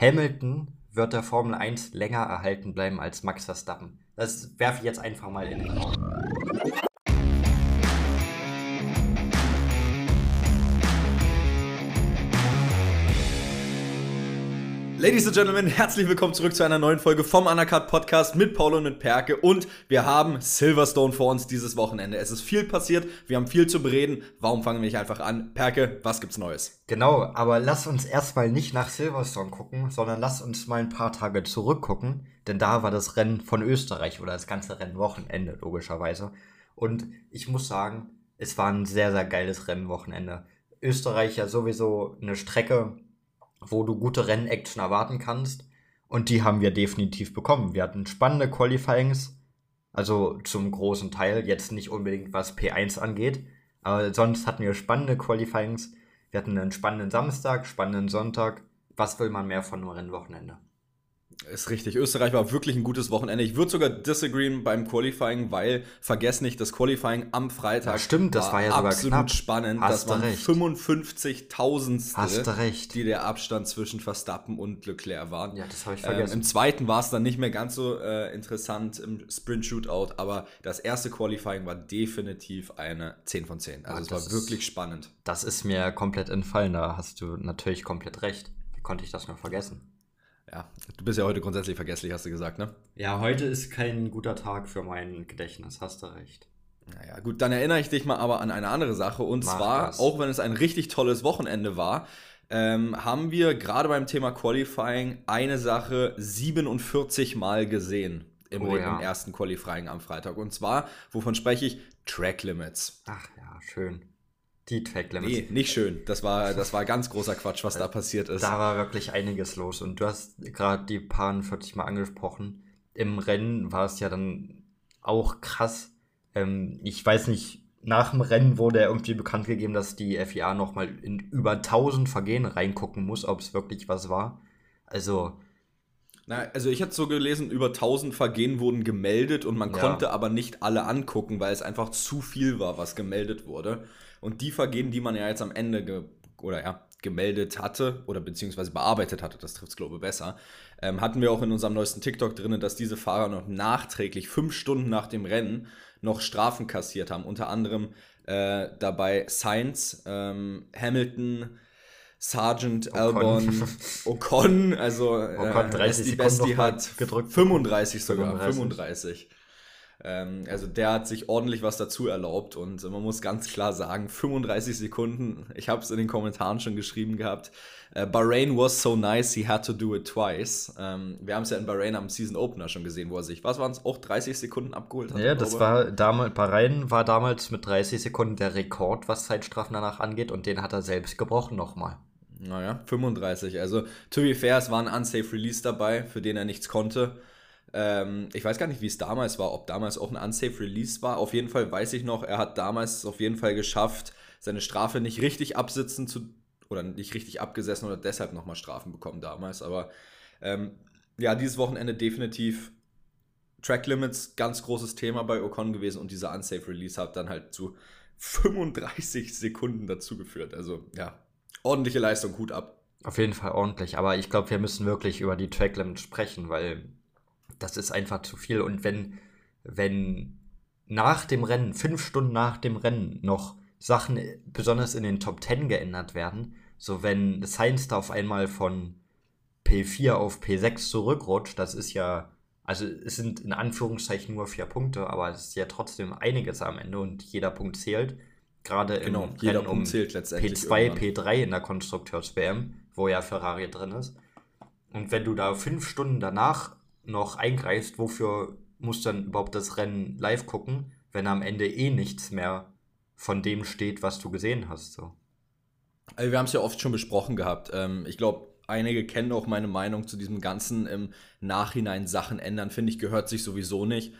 Hamilton wird der Formel 1 länger erhalten bleiben als Max Verstappen. Das werfe ich jetzt einfach mal in den Raum. Ladies and Gentlemen, herzlich willkommen zurück zu einer neuen Folge vom Undercut Podcast mit Paul und mit Perke. Und wir haben Silverstone vor uns dieses Wochenende. Es ist viel passiert, wir haben viel zu bereden. Warum fangen wir nicht einfach an? Perke, was gibt's Neues? Genau, aber lass uns erstmal nicht nach Silverstone gucken, sondern lass uns mal ein paar Tage zurückgucken. Denn da war das Rennen von Österreich oder das ganze Rennwochenende, logischerweise. Und ich muss sagen, es war ein sehr, sehr geiles Rennwochenende. Österreich ja sowieso eine Strecke, wo du gute Rennaction erwarten kannst. Und die haben wir definitiv bekommen. Wir hatten spannende Qualifyings, also zum großen Teil, jetzt nicht unbedingt was P1 angeht, aber sonst hatten wir spannende Qualifyings. Wir hatten einen spannenden Samstag, spannenden Sonntag. Was will man mehr von einem Rennwochenende? Ist richtig. Österreich war wirklich ein gutes Wochenende. Ich würde sogar disagreeen beim Qualifying, weil vergesst nicht, das Qualifying am Freitag ja, stimmt, das war, war ja sogar absolut knapp. spannend. Hast das waren 55.000 die der Abstand zwischen Verstappen und Leclerc waren. Ja, das habe ich vergessen. Ähm, Im zweiten war es dann nicht mehr ganz so äh, interessant im Sprint Shootout, aber das erste Qualifying war definitiv eine 10 von 10. Also ja, es war wirklich spannend. Das ist mir komplett entfallen. Da hast du natürlich komplett recht. Wie konnte ich das nur vergessen? Ja, du bist ja heute grundsätzlich vergesslich, hast du gesagt, ne? Ja, heute ist kein guter Tag für mein Gedächtnis, hast du recht. Naja, gut, dann erinnere ich dich mal aber an eine andere Sache. Und Mach zwar, das. auch wenn es ein richtig tolles Wochenende war, ähm, haben wir gerade beim Thema Qualifying eine Sache 47 Mal gesehen im, oh, ja. im ersten Qualifying am Freitag. Und zwar, wovon spreche ich? Track Limits. Ach ja, schön. Die Track Limits. Nee, nicht schön. Das war, das war ganz großer Quatsch, was da passiert ist. Da war wirklich einiges los. Und du hast gerade die paar 40 Mal angesprochen. Im Rennen war es ja dann auch krass. Ähm, ich weiß nicht, nach dem Rennen wurde irgendwie bekannt gegeben, dass die FIA nochmal in über 1000 Vergehen reingucken muss, ob es wirklich was war. Also. Na, also ich hatte so gelesen, über 1000 Vergehen wurden gemeldet und man ja. konnte aber nicht alle angucken, weil es einfach zu viel war, was gemeldet wurde. Und die Vergehen, die man ja jetzt am Ende ge oder ja, gemeldet hatte oder beziehungsweise bearbeitet hatte, das trifft es glaube ich besser, ähm, hatten wir auch in unserem neuesten TikTok drin, dass diese Fahrer noch nachträglich fünf Stunden nach dem Rennen noch Strafen kassiert haben. Unter anderem äh, dabei Sainz, ähm, Hamilton, Sergeant Ocon. Albon, Ocon, also äh, Ocon 30 die Besti hat gedrückt. 35 sogar, 35. 35. Ähm, also der hat sich ordentlich was dazu erlaubt und man muss ganz klar sagen, 35 Sekunden, ich habe es in den Kommentaren schon geschrieben gehabt, äh, Bahrain was so nice, he had to do it twice. Ähm, wir haben es ja in Bahrain am Season Opener schon gesehen, wo er sich, was waren es, auch 30 Sekunden abgeholt hat? Ja, das war damals, Bahrain war damals mit 30 Sekunden der Rekord, was Zeitstrafen danach angeht und den hat er selbst gebrochen nochmal. Naja, 35. Also, to be fair, es war ein Unsafe Release dabei, für den er nichts konnte. Ähm, ich weiß gar nicht, wie es damals war, ob damals auch ein Unsafe Release war. Auf jeden Fall weiß ich noch, er hat damals auf jeden Fall geschafft, seine Strafe nicht richtig absitzen zu oder nicht richtig abgesessen oder deshalb nochmal Strafen bekommen damals. Aber ähm, ja, dieses Wochenende definitiv Track Limits, ganz großes Thema bei Ocon gewesen und dieser Unsafe Release hat dann halt zu 35 Sekunden dazu geführt. Also ja, ordentliche Leistung, Hut ab. Auf jeden Fall ordentlich, aber ich glaube, wir müssen wirklich über die Track Limits sprechen, weil das ist einfach zu viel. Und wenn, wenn nach dem Rennen, fünf Stunden nach dem Rennen, noch Sachen besonders in den Top 10 geändert werden, so wenn Science da auf einmal von P4 auf P6 zurückrutscht, das ist ja, also es sind in Anführungszeichen nur vier Punkte, aber es ist ja trotzdem einiges am Ende und jeder Punkt zählt. Gerade genau, im jeder Rennen Punkt um zählt letztendlich P2, irgendwann. P3 in der Konstrukteurs-WM, wo ja Ferrari drin ist. Und wenn du da fünf Stunden danach noch eingreifst, wofür musst du dann überhaupt das Rennen live gucken, wenn am Ende eh nichts mehr von dem steht, was du gesehen hast. So. Also wir haben es ja oft schon besprochen gehabt. Ähm, ich glaube, einige kennen auch meine Meinung zu diesem ganzen im Nachhinein Sachen ändern, finde ich, gehört sich sowieso nicht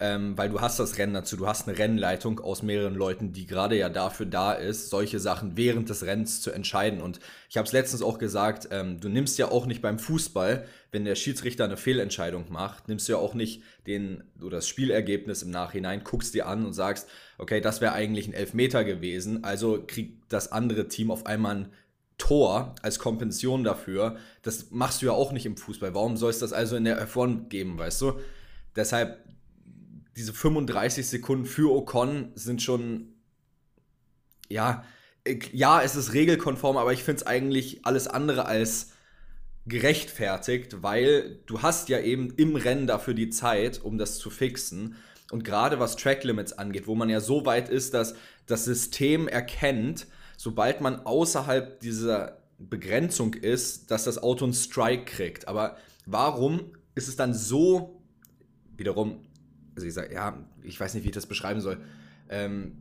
ähm, weil du hast das Rennen dazu, du hast eine Rennleitung aus mehreren Leuten, die gerade ja dafür da ist, solche Sachen während des Rennens zu entscheiden. Und ich habe es letztens auch gesagt, ähm, du nimmst ja auch nicht beim Fußball, wenn der Schiedsrichter eine Fehlentscheidung macht, nimmst du ja auch nicht den oder das Spielergebnis im Nachhinein, guckst dir an und sagst, okay, das wäre eigentlich ein Elfmeter gewesen, also kriegt das andere Team auf einmal ein Tor als Kompensation dafür. Das machst du ja auch nicht im Fußball. Warum soll es das also in der F1 geben, weißt du? Deshalb, diese 35 Sekunden für Ocon sind schon, ja, ja, es ist regelkonform, aber ich finde es eigentlich alles andere als gerechtfertigt, weil du hast ja eben im Rennen dafür die Zeit, um das zu fixen. Und gerade was Track Limits angeht, wo man ja so weit ist, dass das System erkennt, sobald man außerhalb dieser Begrenzung ist, dass das Auto einen Strike kriegt. Aber warum ist es dann so, wiederum, also ich sage, ja, ich weiß nicht, wie ich das beschreiben soll, ähm,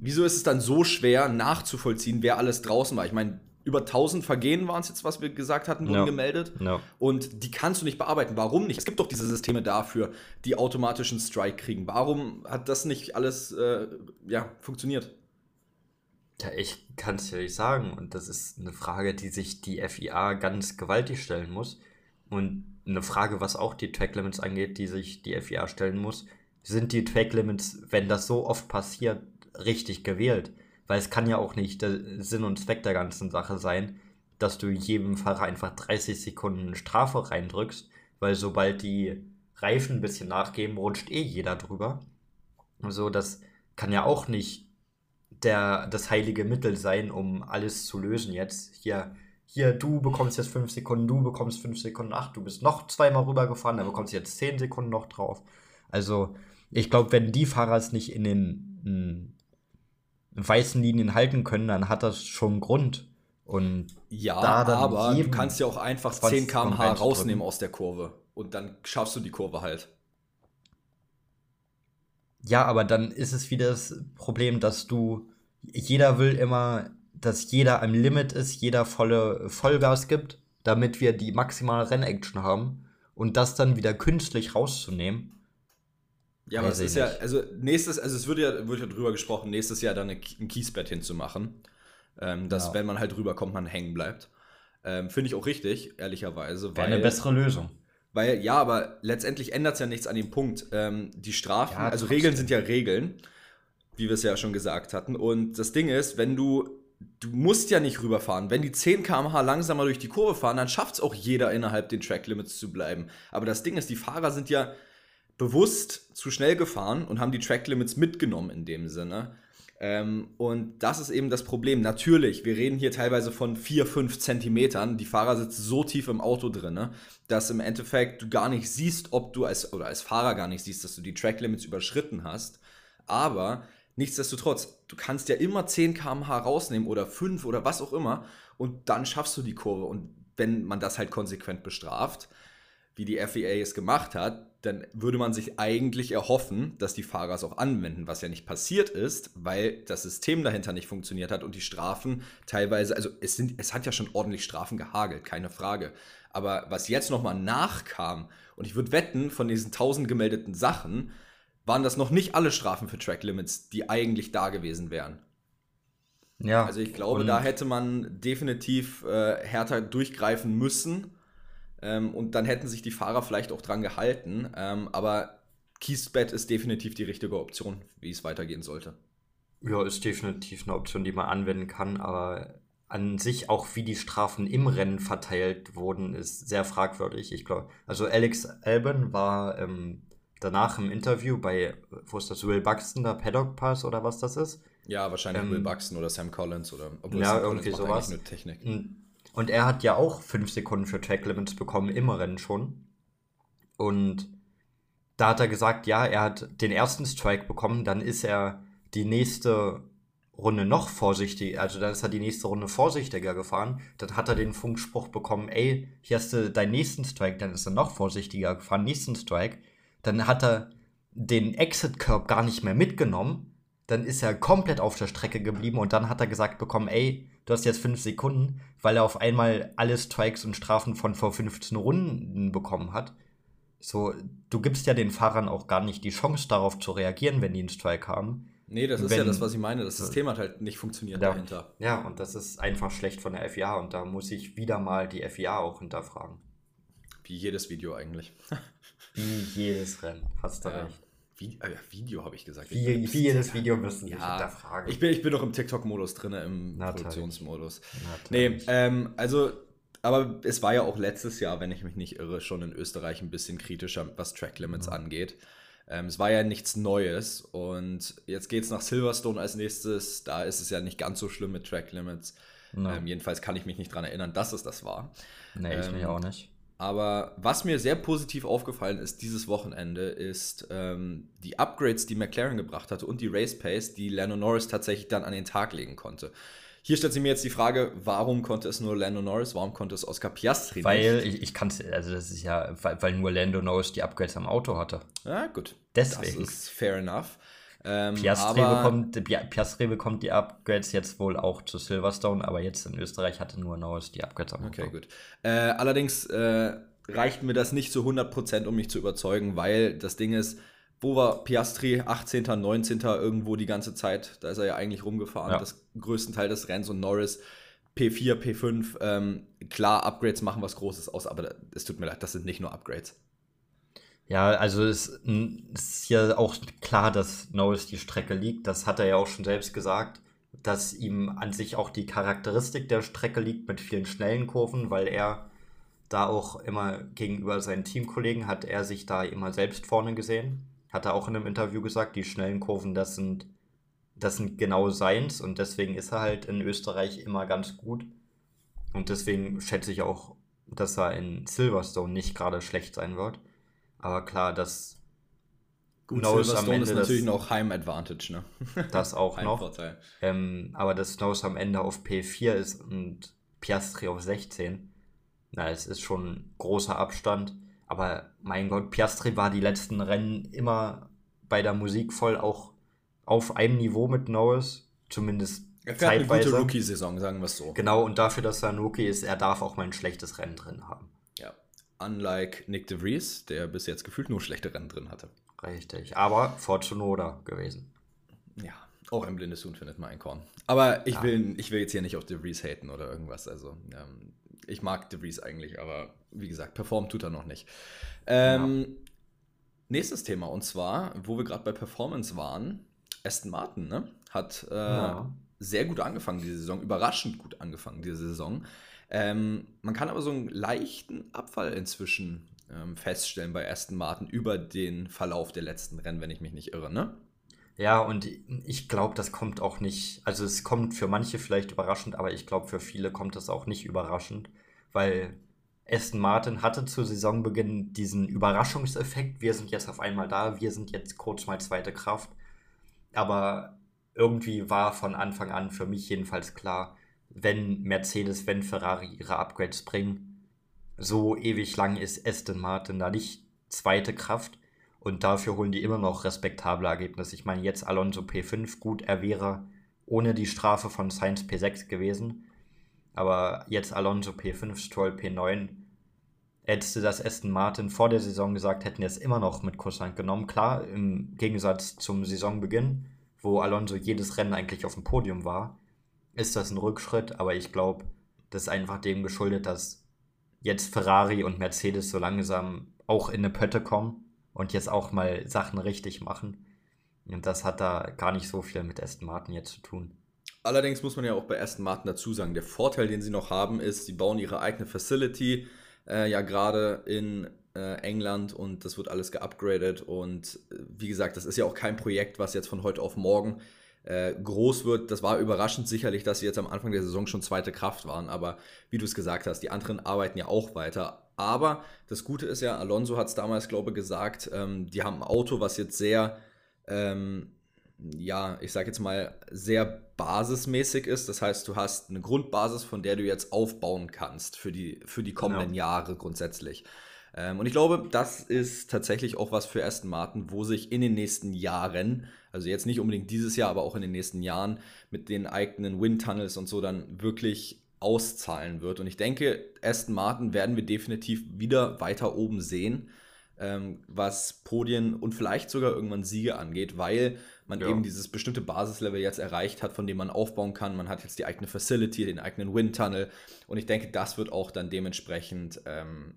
wieso ist es dann so schwer nachzuvollziehen, wer alles draußen war? Ich meine, über 1000 Vergehen waren es jetzt, was wir gesagt hatten, wurden no. gemeldet. No. Und die kannst du nicht bearbeiten. Warum nicht? Es gibt doch diese Systeme dafür, die automatischen Strike kriegen. Warum hat das nicht alles äh, ja, funktioniert? Ja, ich kann es ja nicht sagen. Und das ist eine Frage, die sich die FIA ganz gewaltig stellen muss. Und eine Frage, was auch die Track Limits angeht, die sich die FIA stellen muss. Sind die Track Limits, wenn das so oft passiert, richtig gewählt? Weil es kann ja auch nicht der Sinn und Zweck der ganzen Sache sein, dass du jedem Fahrer einfach 30 Sekunden Strafe reindrückst, weil sobald die Reifen ein bisschen nachgeben, rutscht eh jeder drüber. So, das kann ja auch nicht der, das heilige Mittel sein, um alles zu lösen jetzt. Hier, hier, du bekommst jetzt 5 Sekunden, du bekommst 5 Sekunden, ach, du bist noch zweimal rübergefahren, dann bekommst du jetzt 10 Sekunden noch drauf. Also, ich glaube, wenn die Fahrer es nicht in den weißen Linien halten können, dann hat das schon Grund. Und ja, aber du kannst ja auch einfach 10 km/h rausnehmen aus der Kurve und dann schaffst du die Kurve halt. Ja, aber dann ist es wieder das Problem, dass du, jeder will immer, dass jeder am Limit ist, jeder volle Vollgas gibt, damit wir die maximale Rennaction haben und das dann wieder künstlich rauszunehmen, ja, aber es ist ja, also nächstes, also es wird ja, wird ja drüber gesprochen, nächstes Jahr dann ein Kiesbett hinzumachen. Ähm, dass, ja. wenn man halt rüberkommt, man hängen bleibt. Ähm, Finde ich auch richtig, ehrlicherweise. Wäre eine bessere Lösung. Weil, ja, aber letztendlich ändert es ja nichts an dem Punkt. Ähm, die Strafen, ja, also Regeln sind ja Regeln, wie wir es ja schon gesagt hatten. Und das Ding ist, wenn du, du musst ja nicht rüberfahren. Wenn die 10 km/h langsamer durch die Kurve fahren, dann schafft es auch jeder innerhalb den Track Limits zu bleiben. Aber das Ding ist, die Fahrer sind ja bewusst zu schnell gefahren und haben die Track Limits mitgenommen in dem Sinne. Ähm, und das ist eben das Problem. Natürlich, wir reden hier teilweise von 4, 5 Zentimetern. Die Fahrer sitzen so tief im Auto drin, dass im Endeffekt du gar nicht siehst, ob du als, oder als Fahrer gar nicht siehst, dass du die Track Limits überschritten hast. Aber nichtsdestotrotz, du kannst ja immer 10 km/h rausnehmen oder 5 oder was auch immer und dann schaffst du die Kurve. Und wenn man das halt konsequent bestraft, wie die FIA es gemacht hat, dann würde man sich eigentlich erhoffen, dass die Fahrer es auch anwenden, was ja nicht passiert ist, weil das System dahinter nicht funktioniert hat und die Strafen teilweise, also es, sind, es hat ja schon ordentlich Strafen gehagelt, keine Frage. Aber was jetzt nochmal nachkam, und ich würde wetten, von diesen 1000 gemeldeten Sachen, waren das noch nicht alle Strafen für Track Limits, die eigentlich da gewesen wären. Ja. Also ich glaube, da hätte man definitiv äh, härter durchgreifen müssen ähm, und dann hätten sich die Fahrer vielleicht auch dran gehalten. Ähm, aber Kiesbett ist definitiv die richtige Option, wie es weitergehen sollte. Ja, ist definitiv eine Option, die man anwenden kann, aber an sich auch wie die Strafen im Rennen verteilt wurden, ist sehr fragwürdig. Ich glaube, also Alex Albon war ähm, danach im Interview bei, wo ist das, Will Buxton, der Paddock Pass oder was das ist? Ja, wahrscheinlich ähm, Will Buxton oder Sam Collins oder obwohl ja, Sam irgendwie sowas. Nur Technik. Und er hat ja auch 5 Sekunden für Track Limits bekommen, im Rennen schon. Und da hat er gesagt, ja, er hat den ersten Strike bekommen, dann ist er die nächste Runde noch vorsichtiger, also dann ist er die nächste Runde vorsichtiger gefahren. Dann hat er den Funkspruch bekommen, ey, hier hast du deinen nächsten Strike, dann ist er noch vorsichtiger gefahren, nächsten Strike. Dann hat er den Exit Curb gar nicht mehr mitgenommen. Dann ist er komplett auf der Strecke geblieben und dann hat er gesagt bekommen, ey, du hast jetzt fünf Sekunden, weil er auf einmal alle Strikes und Strafen von vor 15 Runden bekommen hat. So, du gibst ja den Fahrern auch gar nicht die Chance darauf zu reagieren, wenn die einen Strike haben. Nee, das ist wenn, ja das, was ich meine. Das System hat halt nicht funktioniert ja, dahinter. Ja, und das ist einfach schlecht von der FIA und da muss ich wieder mal die FIA auch hinterfragen. Wie jedes Video eigentlich. Wie jedes Rennen, hast du ja. recht. Wie, äh, Video habe ich gesagt. Wie, ich wie jedes Video müssen ja, nicht hinterfragen. Ich bin, ich bin doch im TikTok-Modus drin, im Natürlich. Produktionsmodus. Natürlich. Nee, ähm, also, aber es war ja auch letztes Jahr, wenn ich mich nicht irre, schon in Österreich ein bisschen kritischer, was Track Limits Mhm. angeht. Ähm, es war ja nichts Neues und jetzt geht es nach Silverstone als nächstes. Da ist es ja nicht ganz so schlimm mit Track Limits. Ja. Ähm, jedenfalls kann ich mich nicht daran erinnern, dass es das war. nee, ich ähm, mich auch nicht. Aber was mir sehr positiv aufgefallen ist dieses Wochenende, ist ähm, die Upgrades, die McLaren gebracht hatte und die Race Pace, die Lando Norris tatsächlich dann an den Tag legen konnte. Hier stellt sich mir jetzt die Frage, warum konnte es nur Lando Norris, warum konnte es Oscar Piastri Weil nicht? ich, ich kann es, also das ist ja, weil, weil nur Lando Norris die Upgrades am Auto hatte. Ja, gut. Deswegen. Das ist fair enough. Ähm, Piastri, bekommt, Pi- Piastri bekommt die Upgrades jetzt wohl auch zu Silverstone, aber jetzt in Österreich hatte nur Norris die Upgrades am. Okay, gut. Äh, allerdings äh, reicht mir das nicht zu 100%, um mich zu überzeugen, weil das Ding ist, wo war Piastri 18., 19. irgendwo die ganze Zeit? Da ist er ja eigentlich rumgefahren, Ja. das größten Teil des Rennens und Norris P4, P5. Ähm, klar, Upgrades machen was Großes aus, aber es tut mir leid, das sind nicht nur Upgrades. Ja, also es ist ja auch klar, dass Norris die Strecke liegt. Das hat er ja auch schon selbst gesagt, dass ihm an sich auch die Charakteristik der Strecke liegt mit vielen schnellen Kurven, weil er da auch immer gegenüber seinen Teamkollegen hat er sich da immer selbst vorne gesehen. Hat er auch in einem Interview gesagt, die schnellen Kurven, das sind, das sind genau seins und deswegen ist er halt in Österreich immer ganz gut. Und deswegen schätze ich auch, dass er in Silverstone nicht gerade schlecht sein wird. Aber klar, dass Gut, Norris am Ende ist natürlich das- noch Heim-Advantage, ne? das auch noch. Ähm, aber dass Norris am Ende auf P4 ist und Piastri auf 16, na, es ist schon ein großer Abstand. Aber mein Gott, Piastri war die letzten Rennen immer bei der Musik voll auch auf einem Niveau mit Norris, zumindest Er fährt eine gute. Rookie-Saison, sagen wir es so. Genau, und dafür, dass er ein Rookie ist, er darf auch mal ein schlechtes Rennen drin haben. Ja. Unlike Nick de Vries, der bis jetzt gefühlt nur schlechte Rennen drin hatte. Richtig. Aber Fortunoda gewesen. Ja, auch ein blindes Huhn findet mal ein Korn. Aber ich, Ja. will, ich will jetzt hier nicht auf De Vries haten oder irgendwas. Also, ähm, ich mag De Vries eigentlich, aber wie gesagt, performt tut er noch nicht. Ähm, Nächstes Thema und zwar, wo wir gerade bei Performance waren, Aston Martin ne, hat äh, Ja. sehr gut angefangen diese Saison, überraschend gut angefangen diese Saison. Ähm, man kann aber so einen leichten Abfall inzwischen ähm, feststellen bei Aston Martin über den Verlauf der letzten Rennen, wenn ich mich nicht irre, ne? Ja, und ich glaube, das kommt auch nicht, also es kommt für manche vielleicht überraschend, aber ich glaube, für viele kommt es auch nicht überraschend, weil Aston Martin hatte zu Saisonbeginn diesen Überraschungseffekt, wir sind jetzt auf einmal da, wir sind jetzt kurz mal zweite Kraft, aber irgendwie war von Anfang an für mich jedenfalls klar, wenn Mercedes, wenn Ferrari ihre Upgrades bringen, so ewig lang ist Aston Martin da nicht zweite Kraft. Und dafür holen die immer noch respektable Ergebnisse. Ich meine, jetzt Alonso P5, gut, er wäre ohne die Strafe von Sainz P6 gewesen. Aber jetzt Alonso P5, Stroll P9. Hättest du das Aston Martin vor der Saison gesagt, hätten die es immer noch mit Kusshand genommen. Klar, im Gegensatz zum Saisonbeginn, wo Alonso jedes Rennen eigentlich auf dem Podium war, ist das ein Rückschritt. Aber ich glaube, das ist einfach dem geschuldet, dass jetzt Ferrari und Mercedes so langsam auch in eine Pötte kommen und jetzt auch mal Sachen richtig machen. Und das hat da gar nicht so viel mit Aston Martin jetzt zu tun. Allerdings muss man ja auch bei Aston Martin dazu sagen, der Vorteil, den sie noch haben, ist, sie bauen ihre eigene Facility, äh, ja gerade in äh, England und das wird alles geupgradet und äh, wie gesagt, das ist ja auch kein Projekt, was jetzt von heute auf morgen äh, groß wird. Das war überraschend sicherlich, dass sie jetzt am Anfang der Saison schon zweite Kraft waren, aber wie du es gesagt hast, die anderen arbeiten ja auch weiter. Aber das Gute ist ja, Alonso hat es damals, glaube ich, gesagt, ähm, die haben ein Auto, was jetzt sehr ähm, ja, ich sag jetzt mal, sehr basismäßig ist. Das heißt, du hast eine Grundbasis, von der du jetzt aufbauen kannst für die, für die kommenden Jahre grundsätzlich. Ähm, und ich glaube, das ist tatsächlich auch was für Aston Martin, wo sich in den nächsten Jahren, also jetzt nicht unbedingt dieses Jahr, aber auch in den nächsten Jahren mit den eigenen Windtunnels und so dann wirklich auszahlen wird. Und ich denke, Aston Martin werden wir definitiv wieder weiter oben sehen ähm, was Podien und vielleicht sogar irgendwann Siege angeht, weil man Ja. eben dieses bestimmte Basislevel jetzt erreicht hat, von dem man aufbauen kann. Man hat jetzt die eigene Facility, den eigenen Windtunnel und ich denke, das wird auch dann dementsprechend ähm,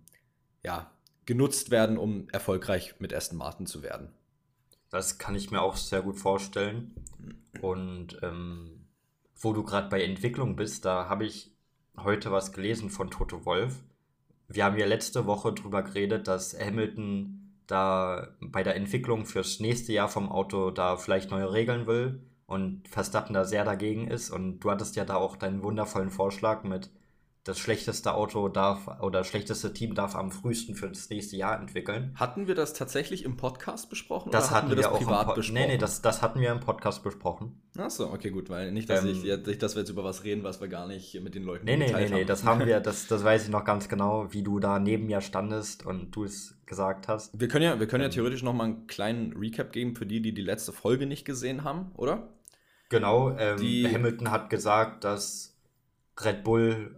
ja, genutzt werden, um erfolgreich mit Aston Martin zu werden. Das kann ich mir auch sehr gut vorstellen. Und ähm, wo du gerade bei Entwicklung bist, da habe ich heute was gelesen von Toto Wolf. Wir haben ja letzte Woche drüber geredet, dass Hamilton da bei der Entwicklung fürs nächste Jahr vom Auto da vielleicht neue Regeln will und Verstappen da sehr dagegen ist. Und du hattest ja da auch deinen wundervollen Vorschlag mit, das schlechteste Auto darf oder das schlechteste Team darf am frühesten für das nächste Jahr entwickeln. Hatten wir das tatsächlich im Podcast besprochen? Das hatten wir, wir das auch privat besprochen. Nee, nee, das, das hatten wir im Podcast besprochen. Achso, okay, gut, weil nicht, dass, ähm, ich, dass wir jetzt über was reden, was wir gar nicht mit den Leuten Nee, nee, nee, nee, das haben wir, das, das weiß ich noch ganz genau, wie du da neben mir standest und du es gesagt hast. Wir können ja, wir können ja ähm, theoretisch noch mal einen kleinen Recap geben für die, die die letzte Folge nicht gesehen haben, oder? Genau, ähm, Hamilton hat gesagt, dass Red Bull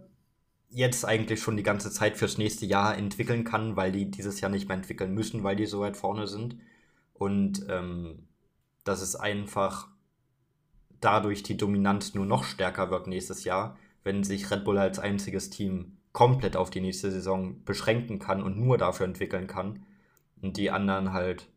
jetzt eigentlich schon die ganze Zeit fürs nächste Jahr entwickeln kann, weil die dieses Jahr nicht mehr entwickeln müssen, weil die so weit vorne sind. Und ähm, dass es einfach dadurch die Dominanz nur noch stärker wird nächstes Jahr, wenn sich Red Bull als einziges Team komplett auf die nächste Saison beschränken kann und nur dafür entwickeln kann. Und die anderen halt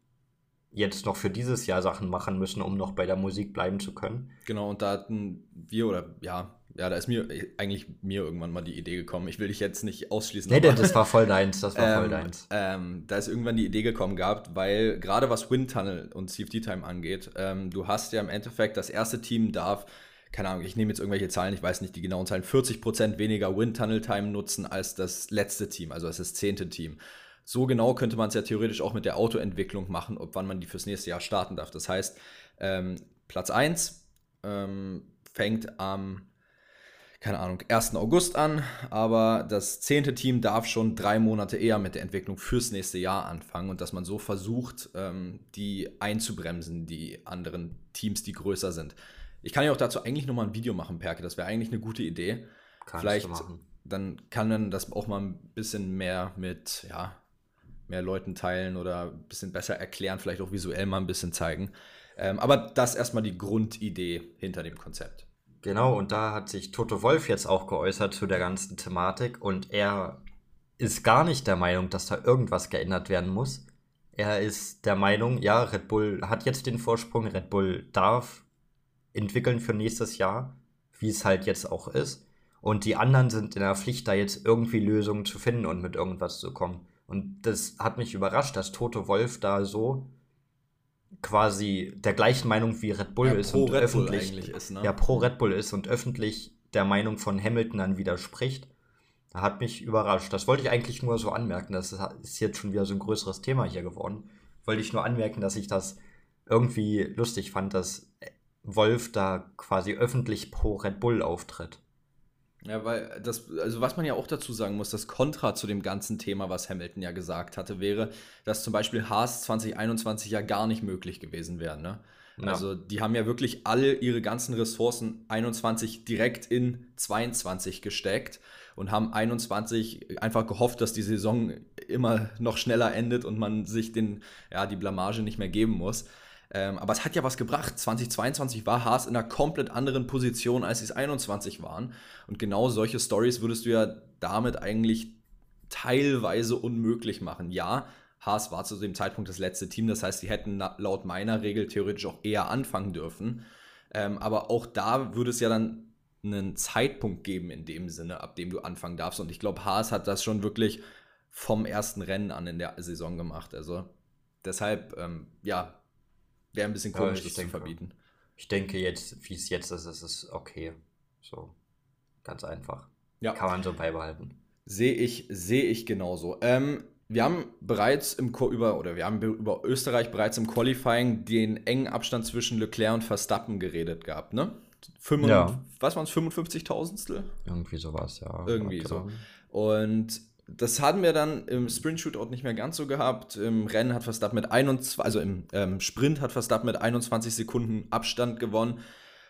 jetzt noch für dieses Jahr Sachen machen müssen, um noch bei der Musik bleiben zu können. Genau, und da hatten wir oder ja, ja, da ist mir eigentlich mir irgendwann mal die Idee gekommen. Ich will dich jetzt nicht ausschließen. Nee, aber, das war voll deins, das war ähm, voll deins. Ähm, da ist irgendwann die Idee gekommen gehabt, weil gerade was Windtunnel und CFD-Time angeht, ähm, du hast ja im Endeffekt, das erste Team darf, keine Ahnung, ich nehme jetzt irgendwelche Zahlen, ich weiß nicht die genauen Zahlen, 40% weniger Windtunnel-Time nutzen als das letzte Team, also als das zehnte Team. So genau könnte man es ja theoretisch auch mit der Autoentwicklung machen, ob wann man die fürs nächste Jahr starten darf. Das heißt, ähm, Platz 1 ähm, fängt am keine Ahnung, 1. August an, aber das zehnte Team darf schon drei Monate eher mit der Entwicklung fürs nächste Jahr anfangen und dass man so versucht, ähm, die einzubremsen, die anderen Teams, die größer sind. Ich kann ja auch dazu eigentlich nochmal ein Video machen, Perke, das wäre eigentlich eine gute Idee. Kannst Vielleicht, dann kann man das auch mal ein bisschen mehr mit, ja, mehr Leuten teilen oder ein bisschen besser erklären, vielleicht auch visuell mal ein bisschen zeigen. Ähm, aber das ist erstmal die Grundidee hinter dem Konzept. Genau, und da hat sich Toto Wolf jetzt auch geäußert zu der ganzen Thematik und er ist gar nicht der Meinung, dass da irgendwas geändert werden muss. Er ist der Meinung, ja, Red Bull hat jetzt den Vorsprung, Red Bull darf entwickeln für nächstes Jahr, wie es halt jetzt auch ist. Und die anderen sind in der Pflicht, da jetzt irgendwie Lösungen zu finden und mit irgendwas zu kommen. Und das hat mich überrascht, dass Toto Wolf da so quasi der gleichen Meinung wie Red Bull ja, ist und Red öffentlich ist, ne? ja pro Red Bull ist und öffentlich der Meinung von Hamilton dann widerspricht, hat mich überrascht. Das wollte ich eigentlich nur so anmerken. Das ist jetzt schon wieder so ein größeres Thema hier geworden. Wollte ich nur anmerken, dass ich das irgendwie lustig fand, dass Wolf da quasi öffentlich pro Red Bull auftritt. Ja, weil das, also was man ja auch dazu sagen muss, das Kontra zu dem ganzen Thema, was Hamilton ja gesagt hatte, wäre, dass zum Beispiel Haas 2021 ja gar nicht möglich gewesen wäre. Ne? Ja. Also die haben ja wirklich alle ihre ganzen Ressourcen 21 direkt in 22 gesteckt und haben 21 einfach gehofft, dass die Saison immer noch schneller endet und man sich den, ja, die Blamage nicht mehr geben muss. Ähm, aber es hat ja was gebracht. 2022 war Haas in einer komplett anderen Position, als sie es 21 waren. Und genau solche Stories würdest du ja damit eigentlich teilweise unmöglich machen. Ja, Haas war zu dem Zeitpunkt das letzte Team, das heißt, sie hätten laut meiner Regel theoretisch auch eher anfangen dürfen. Ähm, aber auch da würde es ja dann einen Zeitpunkt geben in dem Sinne, ab dem du anfangen darfst. Und ich glaube, Haas hat das schon wirklich vom ersten Rennen an in der Saison gemacht. Also deshalb, ähm, ja, Wäre ein bisschen komisch, ja, das denke, zu verbieten. Ich denke jetzt, wie es jetzt ist, ist es okay. So, ganz einfach. Ja. Kann man so beibehalten. Sehe ich, sehe ich genauso. Ähm, wir haben bereits im über oder wir haben über Österreich bereits im Qualifying den engen Abstand zwischen Leclerc und Verstappen geredet gehabt, ne? 5, ja. Was waren es, 55.000stel? Irgendwie sowas, ja. Irgendwie so. Und das hatten wir dann im Sprint-Shootout nicht mehr ganz so gehabt. Im Rennen hat Verstappen mit 21, also im ähm, Sprint hat Verstappen mit 21 Sekunden Abstand gewonnen.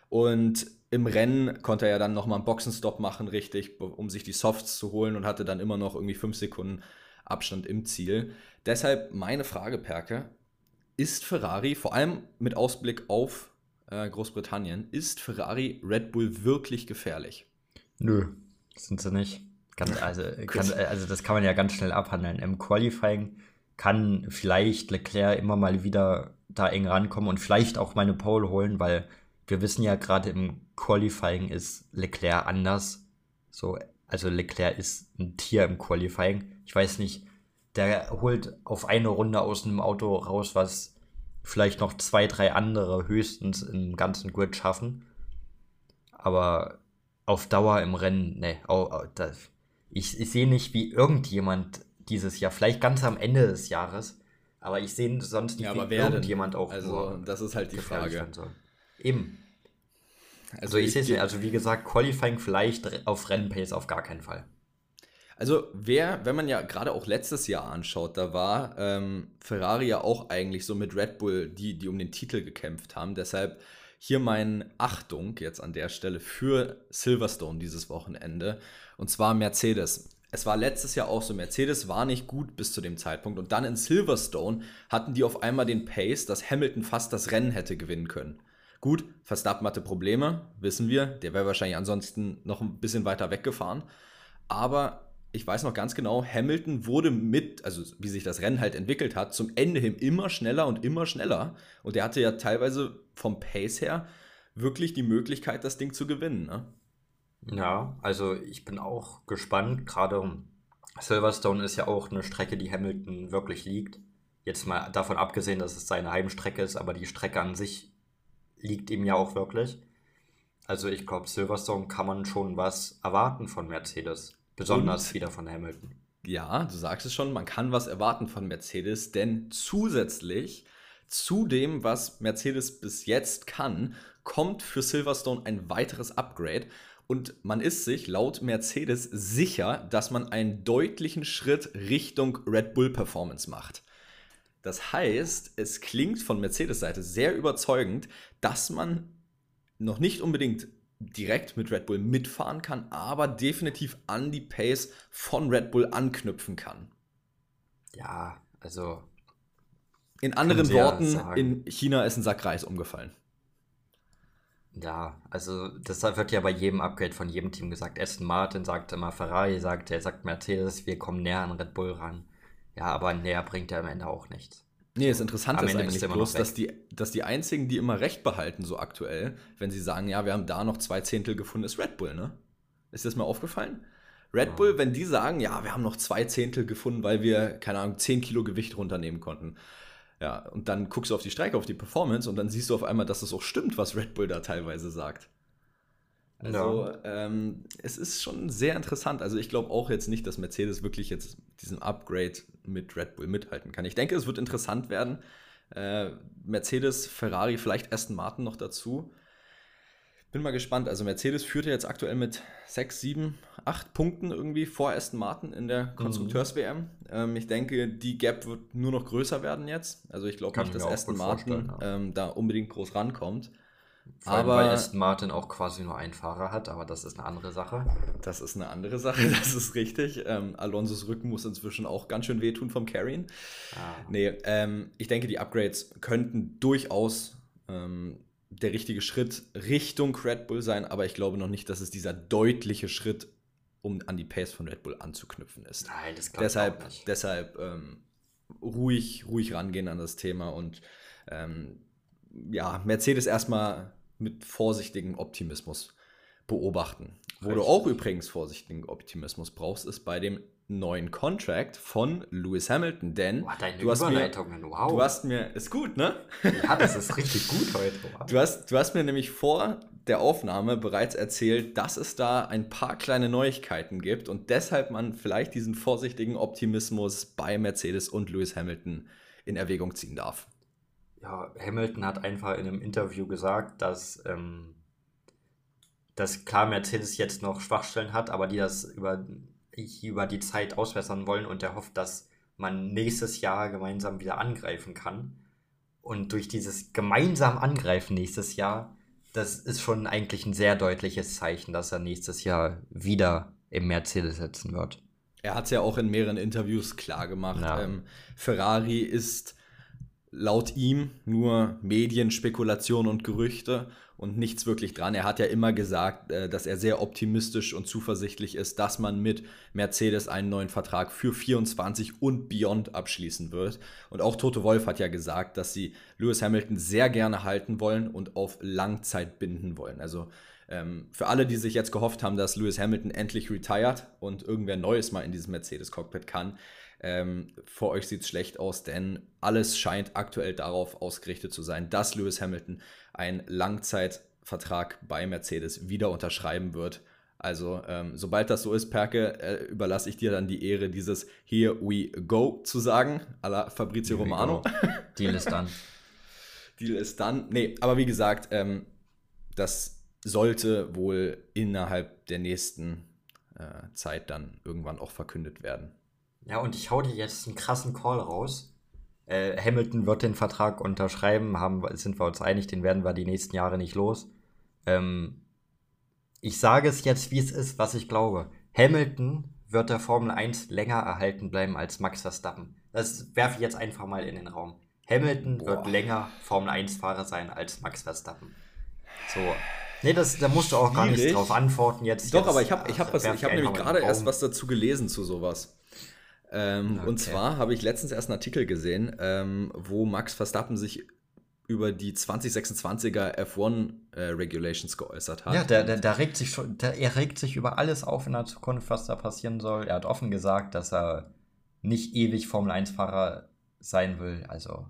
Und im Rennen konnte er ja dann nochmal einen Boxenstopp machen, richtig, um sich die Softs zu holen und hatte dann immer noch irgendwie 5 Sekunden Abstand im Ziel. Deshalb meine Frage, Perke, ist Ferrari, vor allem mit Ausblick auf äh, Großbritannien, ist Ferrari Red Bull wirklich gefährlich? Nö, sind sie nicht. Ganz, also, kann, also das kann man ja ganz schnell abhandeln. Im Qualifying kann vielleicht Leclerc immer mal wieder da eng rankommen und vielleicht auch meine Pole holen, weil wir wissen ja gerade im Qualifying ist Leclerc anders. So, also Leclerc ist ein Tier im Qualifying. Ich weiß nicht, der holt auf eine Runde aus einem Auto raus, was vielleicht noch zwei, drei andere höchstens im ganzen Grid schaffen. Aber auf Dauer im Rennen, ne, ich, ich sehe nicht, wie irgendjemand dieses Jahr, vielleicht ganz am Ende des Jahres, aber ich sehe sonst nicht, ja, wie irgendjemand auch Also, das ist halt die Frage. Eben. Also, also ich, ich sehe also wie gesagt, Qualifying vielleicht auf Rennpace auf gar keinen Fall. Also wer, wenn man ja gerade auch letztes Jahr anschaut, da war ähm, Ferrari ja auch eigentlich so mit Red Bull, die, die um den Titel gekämpft haben. Deshalb hier meine Achtung jetzt an der Stelle für Silverstone dieses Wochenende. Und zwar Mercedes. Es war letztes Jahr auch so, Mercedes war nicht gut bis zu dem Zeitpunkt. Und dann in Silverstone hatten die auf einmal den Pace, dass Hamilton fast das Rennen hätte gewinnen können. Gut, Verstappen hatte Probleme, wissen wir. Der wäre wahrscheinlich ansonsten noch ein bisschen weiter weggefahren. Aber ich weiß noch ganz genau, Hamilton wurde mit, also wie sich das Rennen halt entwickelt hat, zum Ende hin immer schneller und immer schneller. Und er hatte ja teilweise vom Pace her wirklich die Möglichkeit, das Ding zu gewinnen. Ne? Ja, also ich bin auch gespannt. Gerade Silverstone ist ja auch eine Strecke, die Hamilton wirklich liegt. Jetzt mal davon abgesehen, dass es seine Heimstrecke ist, aber die Strecke an sich liegt ihm ja auch wirklich. Also ich glaube, Silverstone kann man schon was erwarten von Mercedes. Besonders Und, wieder von Hamilton. Ja, du sagst es schon, man kann was erwarten von Mercedes, denn zusätzlich zu dem, was Mercedes bis jetzt kann, kommt für Silverstone ein weiteres Upgrade. Und man ist sich laut Mercedes sicher, dass man einen deutlichen Schritt Richtung Red Bull Performance macht. Das heißt, es klingt von Mercedes Seite sehr überzeugend, dass man noch nicht unbedingt direkt mit Red Bull mitfahren kann, aber definitiv an die Pace von Red Bull anknüpfen kann. Ja, also. In anderen Worten, ja in China ist ein Sack Reis umgefallen. Ja, also das wird ja bei jedem Upgrade von jedem Team gesagt. Aston Martin sagt immer, Ferrari sagt, er sagt Mercedes, wir kommen näher an Red Bull ran. Ja, aber näher bringt er am Ende auch nichts. Nee, das Interessante ist eigentlich bloß, dass die, dass die einzigen, die immer recht behalten, so aktuell, wenn sie sagen, ja, wir haben da noch zwei Zehntel gefunden, ist Red Bull, ne? Ist das mal aufgefallen? Red ja. Bull, wenn die sagen, ja, wir haben noch zwei Zehntel gefunden, weil wir, keine Ahnung, 10 Kilo Gewicht runternehmen konnten. Ja, und dann guckst du auf die Strecke, auf die Performance und dann siehst du auf einmal, dass es auch stimmt, was Red Bull da teilweise sagt. Also ja. ähm, es ist schon sehr interessant. Also ich glaube auch jetzt nicht, dass Mercedes wirklich jetzt diesen Upgrade mit Red Bull mithalten kann. Ich denke, es wird interessant werden. Äh, Mercedes, Ferrari, vielleicht Aston Martin noch dazu. Bin mal gespannt. Also Mercedes führt ja jetzt aktuell mit 6, 7, 8 Punkten irgendwie vor Aston Martin in der mhm. Konstrukteurs-WM. Ähm, ich denke, die Gap wird nur noch größer werden jetzt. Also ich glaube nicht, dass Aston Martin ja. ähm, da unbedingt groß rankommt. Vor aber allem, weil Aston Martin auch quasi nur einen Fahrer hat, aber das ist eine andere Sache. Das ist eine andere Sache, das ist richtig. Ähm, Alonsos Rücken muss inzwischen auch ganz schön wehtun vom Carrying. Ah. Nee, ähm, ich denke, die Upgrades könnten durchaus ähm, der richtige Schritt Richtung Red Bull sein, aber ich glaube noch nicht, dass es dieser deutliche Schritt, um an die Pace von Red Bull anzuknüpfen ist. Nein, das glaube deshalb, ich nicht. Deshalb ähm, ruhig, ruhig rangehen an das Thema und ähm, ja, Mercedes erstmal mit vorsichtigem Optimismus beobachten. Wo Richtig. du auch übrigens vorsichtigen Optimismus brauchst, ist bei dem neuen Contract von Lewis Hamilton, denn Boah, du, hast mir, wow. du hast mir, ist gut, ne? Ja, das ist richtig gut heute. Wow. Du, hast, du hast mir nämlich vor der Aufnahme bereits erzählt, dass es da ein paar kleine Neuigkeiten gibt und deshalb man vielleicht diesen vorsichtigen Optimismus bei Mercedes und Lewis Hamilton in Erwägung ziehen darf ja, Hamilton hat einfach in einem Interview gesagt, dass, ähm, dass klar Mercedes jetzt noch Schwachstellen hat, aber die das über, über die Zeit ausbessern wollen und er hofft, dass man nächstes Jahr gemeinsam wieder angreifen kann. Und durch dieses gemeinsam Angreifen nächstes Jahr, das ist schon eigentlich ein sehr deutliches Zeichen, dass er nächstes Jahr wieder im Mercedes sitzen wird. Er hat es ja auch in mehreren Interviews klar gemacht. Ja. Ähm, Ferrari ist laut ihm nur Medienspekulation und Gerüchte und nichts wirklich dran. Er hat ja immer gesagt, äh, dass er sehr optimistisch und zuversichtlich ist, dass man mit Mercedes einen neuen Vertrag für 24 und Beyond abschließen wird. Und auch Toto Wolf hat ja gesagt, dass sie Lewis Hamilton sehr gerne halten wollen und auf Langzeit binden wollen. Also ähm, für alle, die sich jetzt gehofft haben, dass Lewis Hamilton endlich retired und irgendwer Neues mal in diesem Mercedes-Cockpit kann, ähm, für euch sieht es schlecht aus, denn alles scheint aktuell darauf ausgerichtet zu sein, dass Lewis Hamilton einen Langzeitvertrag bei Mercedes wieder unterschreiben wird. Also, ähm, sobald das so ist, Perke, äh, überlasse ich dir dann die Ehre, dieses Here we go zu sagen, à la Fabrizio Here Romano. Deal ist dann. Deal ist dann. Nee, aber wie gesagt, ähm, das sollte wohl innerhalb der nächsten äh, Zeit dann irgendwann auch verkündet werden. Ja, und ich hau dir jetzt einen krassen Call raus. Äh, Hamilton wird den Vertrag unterschreiben, haben, sind wir uns einig, den werden wir die nächsten Jahre nicht los. Ähm, ich sage es jetzt, wie es ist, was ich glaube. Hamilton wird der Formel 1 länger erhalten bleiben als Max Verstappen. Das werfe ich jetzt einfach mal in den Raum. Hamilton Boah. wird länger Formel 1-Fahrer sein als Max Verstappen. So. Nee, das, da musst du auch gar nicht drauf antworten jetzt. Doch, jetzt, aber ich habe ich hab, ich hab nämlich gerade erst was dazu gelesen zu sowas. Ähm, okay. Und zwar habe ich letztens erst einen Artikel gesehen, ähm, wo Max Verstappen sich über die 2026er F1 äh, Regulations geäußert hat. Ja, der, der, der regt sich schon, der, er regt sich über alles auf in der Zukunft, was da passieren soll. Er hat offen gesagt, dass er nicht ewig Formel 1-Fahrer sein will. Also.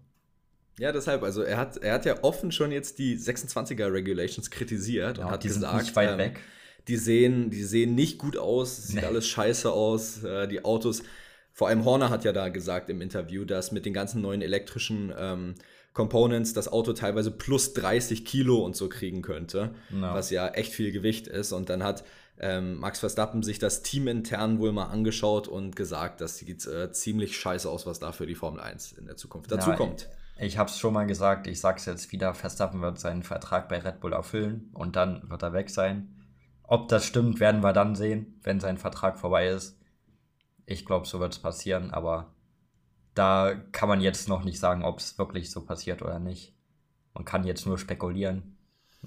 Ja, deshalb, also er hat, er hat ja offen schon jetzt die 26er Regulations kritisiert ja, und hat die gesagt, sind nicht weit ähm, weg. Die sehen, die sehen nicht gut aus, sieht nee. alles scheiße aus, äh, die Autos vor allem Horner hat ja da gesagt im Interview, dass mit den ganzen neuen elektrischen ähm, Components das Auto teilweise plus 30 Kilo und so kriegen könnte, no. was ja echt viel Gewicht ist. Und dann hat ähm, Max Verstappen sich das Team intern wohl mal angeschaut und gesagt, das sieht äh, ziemlich scheiße aus, was da für die Formel 1 in der Zukunft dazu ja, kommt. Ich, ich habe es schon mal gesagt, ich sage es jetzt wieder, Verstappen wird seinen Vertrag bei Red Bull erfüllen und dann wird er weg sein. Ob das stimmt, werden wir dann sehen, wenn sein Vertrag vorbei ist. Ich glaube, so wird es passieren, aber da kann man jetzt noch nicht sagen, ob es wirklich so passiert oder nicht. Man kann jetzt nur spekulieren.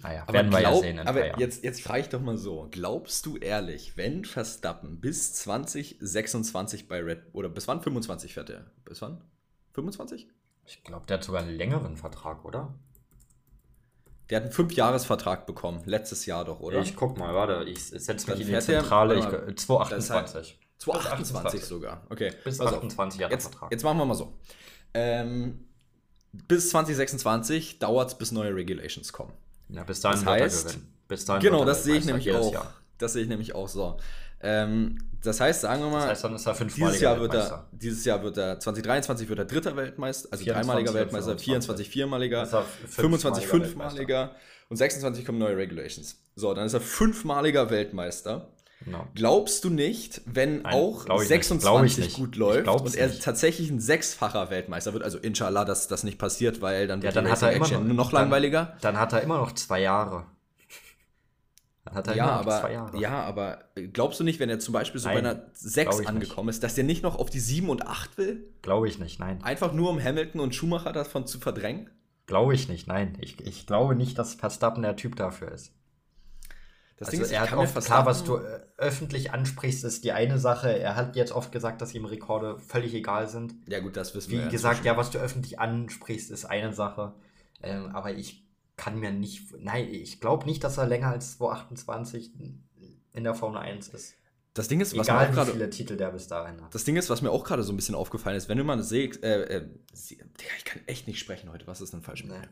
Naja, aber werden wir glaub, ja sehen. In aber jetzt, jetzt frage ich doch mal so: Glaubst du ehrlich, wenn Verstappen bis 2026 bei Red oder bis wann 25 fährt er? Bis wann? 25? Ich glaube, der hat sogar einen längeren Vertrag, oder? Der hat einen Fünfjahresvertrag bekommen, letztes Jahr doch, oder? Ich guck mal, warte, ich setze mich in die Zentrale. Der, ich, 228. 2028 sogar. Okay. Bis 28 Jahre jetzt, Vertrag. Jetzt machen wir mal so. Ähm, bis 2026 dauert es, bis neue Regulations kommen. Ja, bis dahin das heißt, Bis dahin genau, das sehe ich nämlich auch. Jahr. Das sehe ich nämlich auch so. Ähm, das heißt, sagen wir mal, das heißt, dieses, Jahr wird er, dieses Jahr wird er, 2023 wird er dritter Weltmeister, also dreimaliger Weltmeister, 24 viermaliger, 25 fünfmaliger und 26 kommen neue Regulations. So, dann ist er fünfmaliger Weltmeister. Genau. Glaubst du nicht, wenn Nein, auch 26 nicht. gut läuft und er nicht. tatsächlich ein sechsfacher Weltmeister wird, also inshallah, dass das nicht passiert, weil dann wird ja, dann hat er immer noch, noch langweiliger. Dann, dann, hat er immer noch zwei Jahre. Dann hat er ja, immer noch aber, zwei Jahre. Ja, aber glaubst du nicht, wenn er zum Beispiel so nein, bei einer 6 angekommen nicht. ist, dass der nicht noch auf die 7 und 8 will? Glaube ich nicht, nein. Einfach nur um Hamilton und Schumacher davon zu verdrängen? Glaube ich nicht, nein. Ich, ich glaube nicht, dass Verstappen der Typ dafür ist. Das also Ding ist, er hat oft, klar, was du äh, öffentlich ansprichst, ist die eine Sache. Er hat jetzt oft gesagt, dass ihm Rekorde völlig egal sind. Ja, gut, das wissen Wie wir. Wie gesagt, ja, was du öffentlich ansprichst, ist eine Sache. Ähm, aber ich kann mir nicht, nein, ich glaube nicht, dass er länger als 228 in der Formel 1 ist. Das Ding ist, was Egal, mir auch gerade viele Titel der bis dahin hat. Das Ding ist, was mir auch gerade so ein bisschen aufgefallen ist, wenn du mal siehst, äh, äh, ich kann echt nicht sprechen heute, was ist denn falsch mit mir?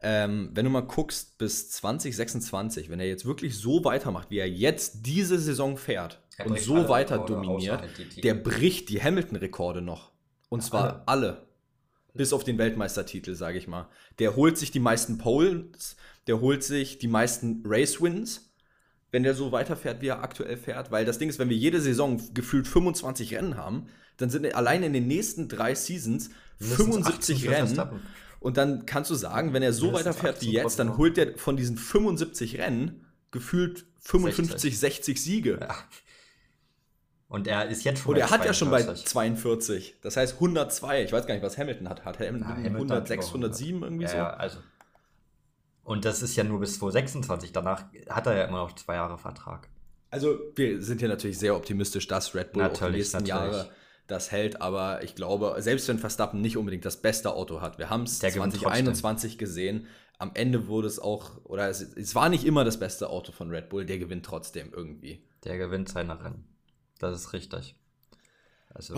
Ähm, wenn du mal guckst, bis 2026, wenn er jetzt wirklich so weitermacht, wie er jetzt diese Saison fährt und so weiter Rekorde dominiert, der bricht die Hamilton-Rekorde noch. Und ja, zwar alle. alle. Bis auf den Weltmeistertitel, sage ich mal. Der holt sich die meisten Poles, der holt sich die meisten Race-Wins, wenn der so weiterfährt, wie er aktuell fährt. Weil das Ding ist, wenn wir jede Saison gefühlt 25 Rennen haben, dann sind allein in den nächsten drei Seasons 75 Rennen. Und dann kannst du sagen, wenn er so weiterfährt wie jetzt, dann holt er von diesen 75 Rennen gefühlt 55, 60, 60 Siege. Ja. Und er ist jetzt schon Und er hat ja schon bei 42. Das heißt 102. Ich weiß gar nicht, was Hamilton hat. Hat Hamilton, Ja, Hamilton 106, hat 107 irgendwie ja, so? Ja, also. Und das ist ja nur bis 2026. Danach hat er ja immer noch zwei Jahre Vertrag. Also wir sind hier natürlich sehr optimistisch, dass Red Bull auch die Natürlich, nächsten natürlich. Jahre das hält, aber ich glaube, selbst wenn Verstappen nicht unbedingt das beste Auto hat, wir haben es Der gewinnt 2021 gesehen, am Ende wurde es auch, oder es, es war nicht immer das beste Auto von Red Bull, der gewinnt trotzdem irgendwie. Der gewinnt seine Rennen. Das ist richtig. Also,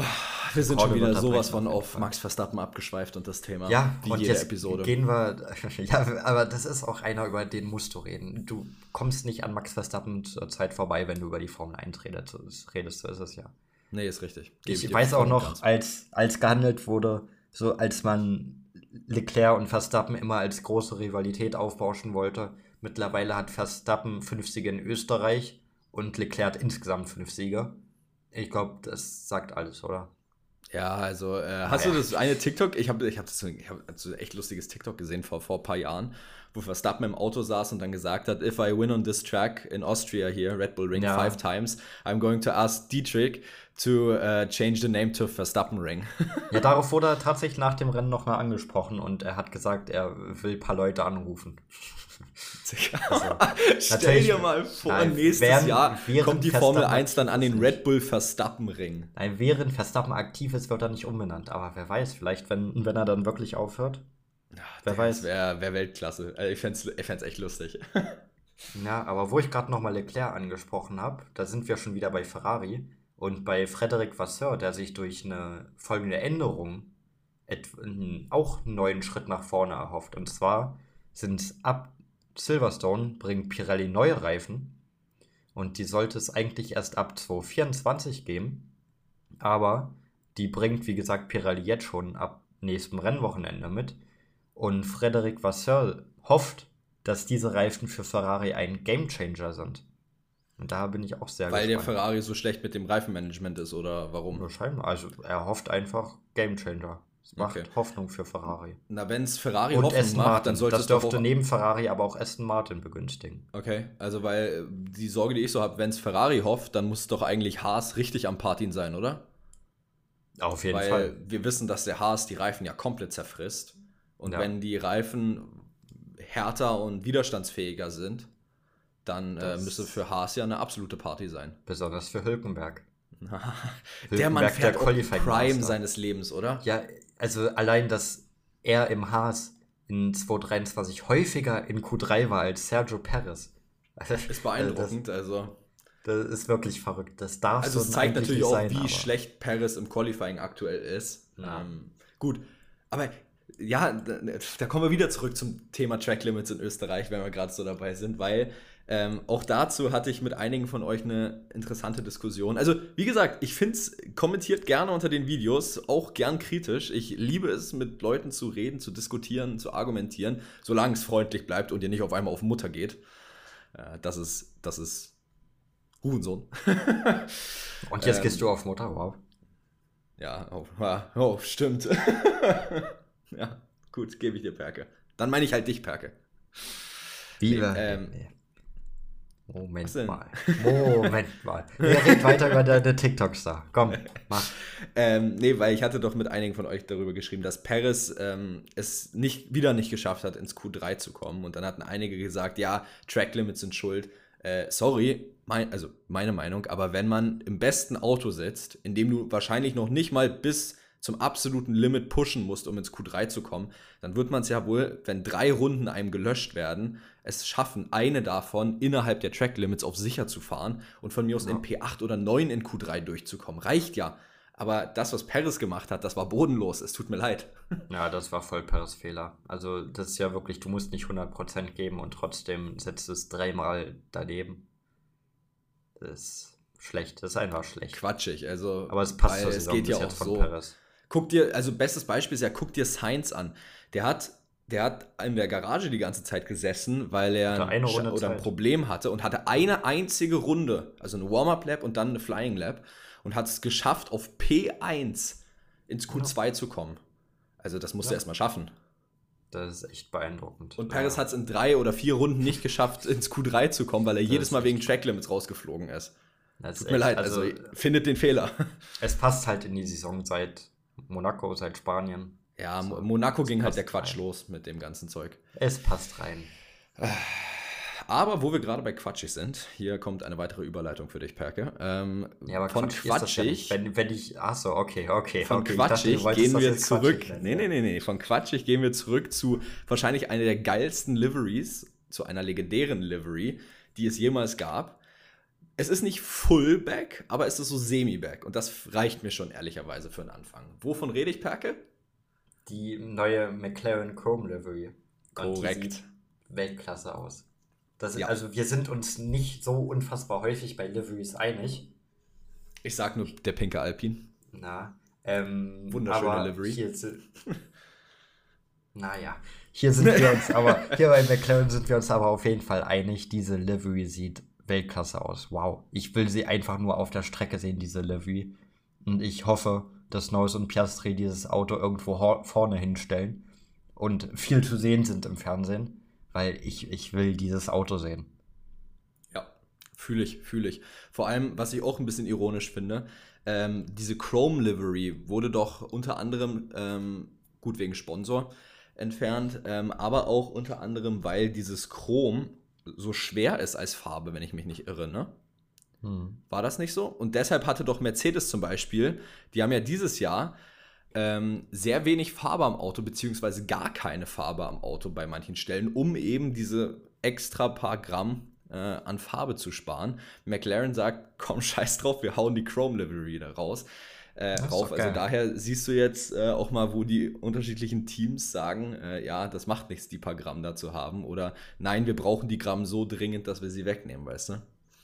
Wir sind schon wieder sowas von auf. Max Verstappen abgeschweift und das Thema, ja, wie und jede jetzt Episode. gehen wir. Ja, aber das ist auch einer, über den musst du reden. Du kommst nicht an Max Verstappen zur Zeit vorbei, wenn du über die Formel 1 redest. redest so ist es ja. Nee, ist richtig. Gebe Ich, weiß auch noch, ganz. als, als gehandelt wurde, so als man Leclerc und Verstappen immer als große Rivalität aufbauschen wollte. Mittlerweile hat Verstappen fünf Siege in Österreich und Leclerc hat insgesamt fünf Siege. Ich glaube, das sagt alles, oder? Ja, also äh, hast Naja. du das eine TikTok? Ich habe ich hab das ich hab so ein echt lustiges TikTok gesehen vor, vor ein paar Jahren, wo Verstappen im Auto saß und dann gesagt hat, if I win on this track in Austria here, Red Bull Ring Ja. five times, I'm going to ask Dietrich to uh, change the name to Verstappen Ring. Ja, darauf wurde er tatsächlich nach dem Rennen nochmal angesprochen und er hat gesagt, er will ein paar Leute anrufen. Stell natürlich- dir mal vor, Nein, nächstes während- Jahr während kommt die Verstappen Formel 1 dann an den. Red Bull Verstappen Ring. Nein, während Verstappen aktiv ist, wird er nicht umbenannt. Aber wer weiß, vielleicht, wenn, wenn er dann wirklich aufhört. Wer weiß. Wäre wär Weltklasse. Also ich fände es ich fänd's echt lustig. Ja, aber wo ich gerade nochmal Leclerc angesprochen habe, da sind wir schon wieder bei Ferrari und bei Frederic Vasseur, der sich durch eine folgende Änderung auch einen neuen Schritt nach vorne erhofft. Und zwar sind ab Silverstone bringt Pirelli neue Reifen und die sollte es eigentlich erst ab 2024 geben. Aber die bringt, wie gesagt, Pirelli jetzt schon ab nächstem Rennwochenende mit. Und Frederic Vasseur hofft, dass diese Reifen für Ferrari ein Gamechanger sind. Und da bin ich auch sehr Weil der gespannt. Ferrari so schlecht mit dem Reifenmanagement ist oder warum? Wahrscheinlich. Also er hofft einfach Gamechanger. Es macht Okay. Hoffnung für Ferrari. Na, wenn es Ferrari Und Hoffnung Aston macht, Martin. dann sollte Das es doch dürfte auch... neben Ferrari aber auch Aston Martin begünstigen. Okay, also weil äh, die Sorge, die ich so habe, wenn es Ferrari hofft, dann muss doch eigentlich Haas richtig am Partin sein, oder? Auf jeden weil Fall. wir wissen, dass der Haas die Reifen ja komplett zerfrisst. Und Ja. wenn die Reifen härter und widerstandsfähiger sind, dann äh, Das- müsste für Haas ja eine absolute Party sein. Besonders für Hülkenberg. der Mann fährt auch Qualifying Prime Master. seines Lebens, oder? Ja, also allein, dass er im Haas in 2023 häufiger in Q3 war als Sergio Perez. Ist beeindruckend, also... Das, das ist wirklich verrückt. Das darf Also so es zeigt natürlich auch, sein, wie aber- schlecht Paris im Qualifying aktuell ist. Ja. Ähm, gut, aber ja, da, da kommen wir wieder zurück zum Thema Track Limits in Österreich, wenn wir gerade so dabei sind, weil ähm, auch dazu hatte ich mit einigen von euch eine interessante Diskussion. Also, wie gesagt, ich finde es, kommentiert gerne unter den Videos, auch gern kritisch. Ich liebe es, mit Leuten zu reden, zu diskutieren, zu argumentieren, solange es freundlich bleibt und ihr nicht auf einmal auf Mutter geht. Äh, das ist, das ist Hurensohn. Und jetzt Ähm, gehst du auf Mutter, wow. Ja, oh, oh stimmt. ja, gut, gebe ich dir, Perke. Dann meine ich halt dich, Perke. Wie? nee, ähm, Was Moment mal. Moment mal. Wir reden weiter über deine TikToks da. Komm, mach. Ähm, nee, weil ich hatte doch mit einigen von euch darüber geschrieben, dass Paris ähm, es nicht, wieder nicht geschafft hat, ins Q3 zu kommen. Und dann hatten einige gesagt, ja, Track Limits sind schuld. Äh, sorry, mein, also meine Meinung, aber wenn man im besten Auto sitzt, in dem du wahrscheinlich noch nicht mal bis zum absoluten Limit pushen musst, um ins Q3 zu kommen, dann wird man es ja wohl, wenn drei Runden einem gelöscht werden, es schaffen, eine davon innerhalb der Track Limits auf sicher zu fahren und von mir aus Ja. in P8 oder 9 in Q3 durchzukommen. Reicht ja. Aber das, was Paris gemacht hat, das war bodenlos. Es tut mir leid. Ja, das war voll Peres Fehler. Also, das ist ja wirklich, du musst nicht 100% geben und trotzdem setzt es dreimal daneben. Das ist schlecht. Das ist einfach schlecht. Quatschig. Also, Aber es passt weil zur es Saison geht ja auch jetzt von so. Perez. Guck dir, also bestes Beispiel ist ja, guck dir Sainz an. Der hat, der hat in der Garage die ganze Zeit gesessen, weil er ein, oder ein. Problem hatte und hatte eine einzige Runde, also eine Warm-Up-Lap und dann eine Flying-Lap und hat es geschafft, auf P1 ins Q2 zu kommen. Also das musst du Ja. erstmal schaffen. Das ist echt beeindruckend. Und Paris ja. hat es in drei oder vier Runden nicht geschafft, ins Q3 zu kommen, weil er jedes ist Mal wegen Track Limits rausgeflogen ist. Das Tut mir echt, leid, also, also findet den Fehler. Es passt halt in die Saison seit Monaco, seit Spanien. Ja, so, Monaco ging halt der Quatsch rein. los mit dem ganzen Zeug. Es passt rein. Aber wo wir gerade bei quatschig sind, hier kommt eine weitere Überleitung für dich, Perke. Ähm, ja, aber von quatschig. Ja wenn, wenn ich. Achso, okay, okay. Von okay, quatschig dachte, gehen wir zurück. Nee, nee, nee, nee. Von quatschig gehen wir zurück zu wahrscheinlich einer der geilsten Liveries, zu einer legendären Livery, die es jemals gab. Es ist nicht Fullback, aber es ist so Semi-Back. Und das reicht mir schon ehrlicherweise für einen Anfang. Wovon rede ich, Perke? Die neue McLaren Chrome Livery. Korrekt. Weltklasse aus. Das ja. Also wir sind uns nicht so unfassbar häufig bei Liveries einig. Ich sag nur der pinke Alpin. Na, ähm, Wunderschöne Livery. Hier sind, naja, hier sind wir uns aber, hier bei McLaren sind wir uns aber auf jeden Fall einig, diese Livery sieht Weltklasse aus. Wow. Ich will sie einfach nur auf der Strecke sehen, diese Livery. Und ich hoffe, dass Neuss und Piastri dieses Auto irgendwo vorne hinstellen und viel zu sehen sind im Fernsehen weil ich, ich will dieses Auto sehen. Ja, fühle ich, fühle ich. Vor allem, was ich auch ein bisschen ironisch finde, ähm, diese Chrome Livery wurde doch unter anderem, ähm, gut wegen Sponsor, entfernt, ähm, aber auch unter anderem, weil dieses Chrom so schwer ist als Farbe, wenn ich mich nicht irre, ne? Hm. War das nicht so? Und deshalb hatte doch Mercedes zum Beispiel, die haben ja dieses Jahr ähm, sehr wenig Farbe am Auto, beziehungsweise gar keine Farbe am Auto bei manchen Stellen, um eben diese extra paar Gramm äh, an Farbe zu sparen. McLaren sagt, komm, scheiß drauf, wir hauen die Chrome Livery da raus. Äh, rauf. Also daher siehst du jetzt äh, auch mal, wo die unterschiedlichen Teams sagen, äh, ja, das macht nichts, die paar Gramm da zu haben. Oder nein, wir brauchen die Gramm so dringend, dass wir sie wegnehmen, weißt du?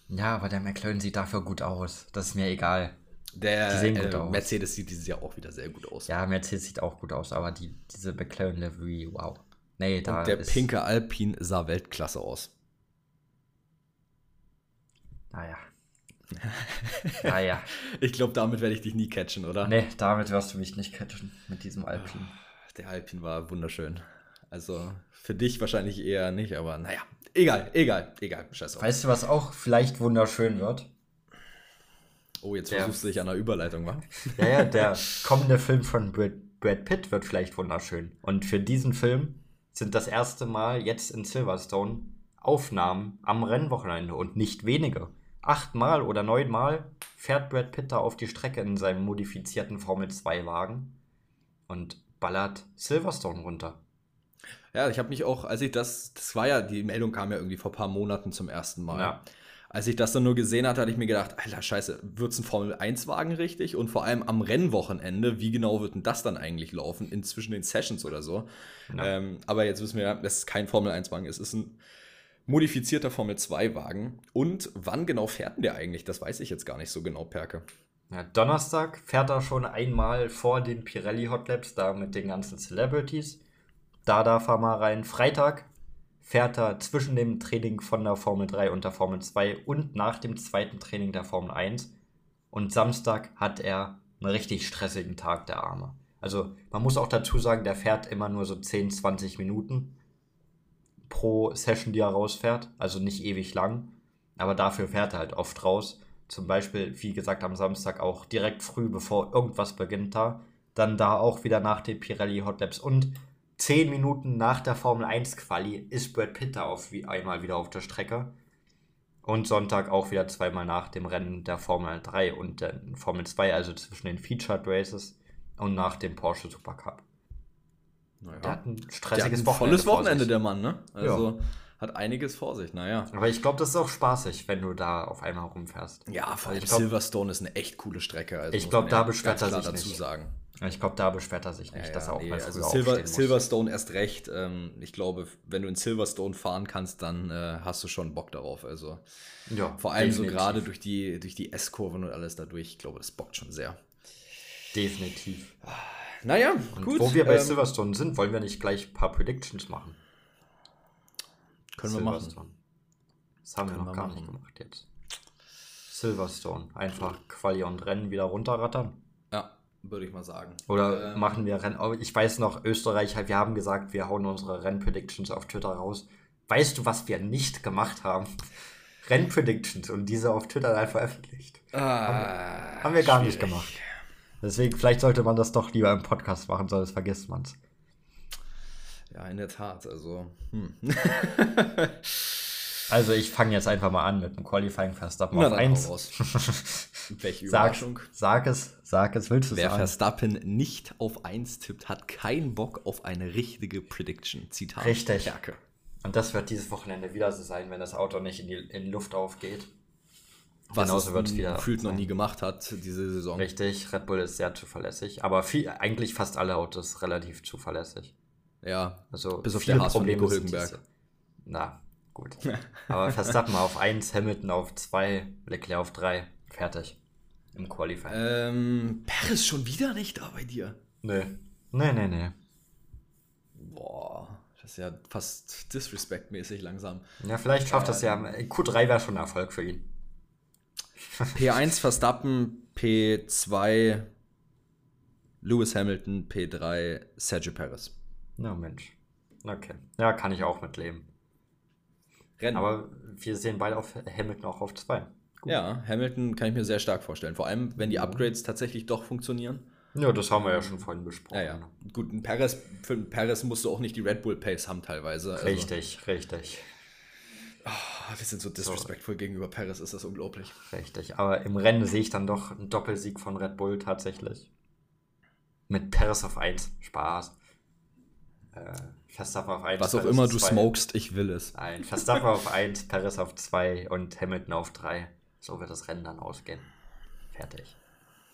Ja, aber der McLaren sieht dafür gut aus. Das ist mir egal. Der äh, Mercedes sieht dieses Jahr auch wieder sehr gut aus. Ja, Mercedes sieht auch gut aus, aber die, diese McLaren Livery, wow. Nee, da Und der pinke Alpine sah Weltklasse aus. Naja. naja. Ich glaube, damit werde ich dich nie catchen, oder? Nee, damit wirst du mich nicht catchen, mit diesem Alpine. Der Alpine war wunderschön. Also für dich wahrscheinlich eher nicht, aber naja. Egal, egal, egal. Scheiß auf. Weißt du, was auch vielleicht wunderschön wird? Oh, jetzt der, versuchst du dich an einer Überleitung, wa? Ja, ja, der kommende Film von Brad, Brad Pitt wird vielleicht wunderschön. Und für diesen Film sind das erste Mal jetzt in Silverstone Aufnahmen am Rennwochenende und nicht wenige. Achtmal oder neunmal fährt Brad Pitt da auf die Strecke in seinem modifizierten Formel-2-Wagen und ballert Silverstone runter. Ja, ich habe mich auch, als ich das, das war ja, die Meldung kam ja irgendwie vor ein paar Monaten zum ersten Mal. Ja. Als ich das dann nur gesehen hatte, hatte ich mir gedacht, Alter, scheiße, wird es ein Formel-1-Wagen richtig? Und vor allem am Rennwochenende, wie genau wird denn das dann eigentlich laufen? Inzwischen den Sessions oder so. Ja. Ähm, aber jetzt wissen wir ja, dass es kein Formel-1-Wagen ist. Es ist ein modifizierter Formel-2-Wagen. Und wann genau fährt denn der eigentlich? Das weiß ich jetzt gar nicht so genau, Perke. Ja, Donnerstag fährt er schon einmal vor den Pirelli Hot Labs, da mit den ganzen Celebrities. Da darf er mal rein. Freitag fährt er zwischen dem Training von der Formel 3 und der Formel 2 und nach dem zweiten Training der Formel 1. Und Samstag hat er einen richtig stressigen Tag, der Arme. Also man muss auch dazu sagen, der fährt immer nur so 10, 20 Minuten pro Session, die er rausfährt. Also nicht ewig lang. Aber dafür fährt er halt oft raus. Zum Beispiel, wie gesagt, am Samstag auch direkt früh, bevor irgendwas beginnt da. Dann da auch wieder nach den Pirelli Hot Labs. Und zehn Minuten nach der Formel 1 Quali ist Brad Pitt da auf, wie einmal wieder auf der Strecke. Und Sonntag auch wieder zweimal nach dem Rennen der Formel 3 und der Formel 2, also zwischen den Featured Races und nach dem Porsche Supercup. Naja. Der hat ein stressiges der hat ein volles Wochenende, der Mann, ne? Also ja. hat einiges vor sich, naja. Aber ich glaube, das ist auch spaßig, wenn du da auf einmal rumfährst. Ja, vor allem Silverstone ist eine echt coole Strecke. Also ich glaube, da beschwert er sich dazu nicht. sagen. Ich glaube, da beschwert er sich nicht, ja, dass er auch nee, mal also Silver, Silverstone erst recht. Ähm, ich glaube, wenn du in Silverstone fahren kannst, dann äh, hast du schon Bock darauf. Also ja, vor allem definitiv. so gerade durch die, durch die S-Kurven und alles dadurch, ich glaube, das bockt schon sehr. Definitiv. Naja, und gut. Wo wir bei ähm, Silverstone sind, wollen wir nicht gleich ein paar Predictions machen? Können wir machen. Das haben können wir noch wir gar machen. nicht gemacht jetzt. Silverstone. Einfach Quali und Rennen wieder runterrattern würde ich mal sagen. Oder ähm, machen wir Rennen. Ich weiß noch, Österreich, wir haben gesagt, wir hauen unsere Rennpredictions auf Twitter raus. Weißt du, was wir nicht gemacht haben? Rennpredictions und diese auf Twitter dann veröffentlicht. Ah, Haben wir gar nicht schwierig. gemacht. Deswegen, vielleicht sollte man das doch lieber im Podcast machen, sonst vergisst man es. Ja, in der Tat. Also, hm. Also ich fange jetzt einfach mal an mit dem Qualifying Verstappen Na, auf dann 1. hau raus. Welche Sag, Überraschung. sag es, sag es, willst du Wer sagen? Verstappen nicht auf 1 tippt, hat keinen Bock auf eine richtige Prediction. Zitat. Richtig. Perke. Und das wird dieses Wochenende wieder so sein, wenn das Auto nicht in die in Luft aufgeht. Was Genauso es wird's wieder gefühlt noch nie gemacht hat, diese Saison. Richtig, Red Bull ist sehr zuverlässig, aber viel, eigentlich fast alle Autos relativ zuverlässig. Ja, Also Bis auf der Haas von Nico Hülkenberg. Na, gut. Aber Verstappen auf 1, Hamilton auf 2, Leclerc auf 3. Fertig. Im Qualifying. ähm, Paris schon wieder nicht da bei dir. Nö. Nee, nee, nee. Boah, das ist ja fast disrespectmäßig langsam. Ja, vielleicht schafft das ja. Q3 wäre schon ein Erfolg für ihn. P1 Verstappen, P2 Lewis Hamilton, P3 Sergio Perez. Na Mensch. Okay. Ja, kann ich auch mitleben. Rennen. Aber wir sehen beide auf Hamilton auch auf 2. ja, Hamilton kann ich mir sehr stark vorstellen. Vor allem, wenn die Upgrades tatsächlich doch funktionieren. Ja, das haben wir ja schon vorhin besprochen. Ja, ja. Gut, ein Perez, für einen Perez musst du auch nicht die Red Bull Pace haben teilweise. Also, Richtig, richtig, ah, wir sind so disrespectful gegenüber Perez, ist das unglaublich. richtig. Aber im Rennen sehe ich dann doch einen Doppelsieg von Red Bull tatsächlich. Mit Paris auf 1. Spaß. Äh, Verstappen auf 1. Was auch immer du zwei. smokest, ich will es. Nein, Verstappen auf 1, Paris auf 2 und Hamilton auf 3. So wird das Rennen dann ausgehen. Fertig.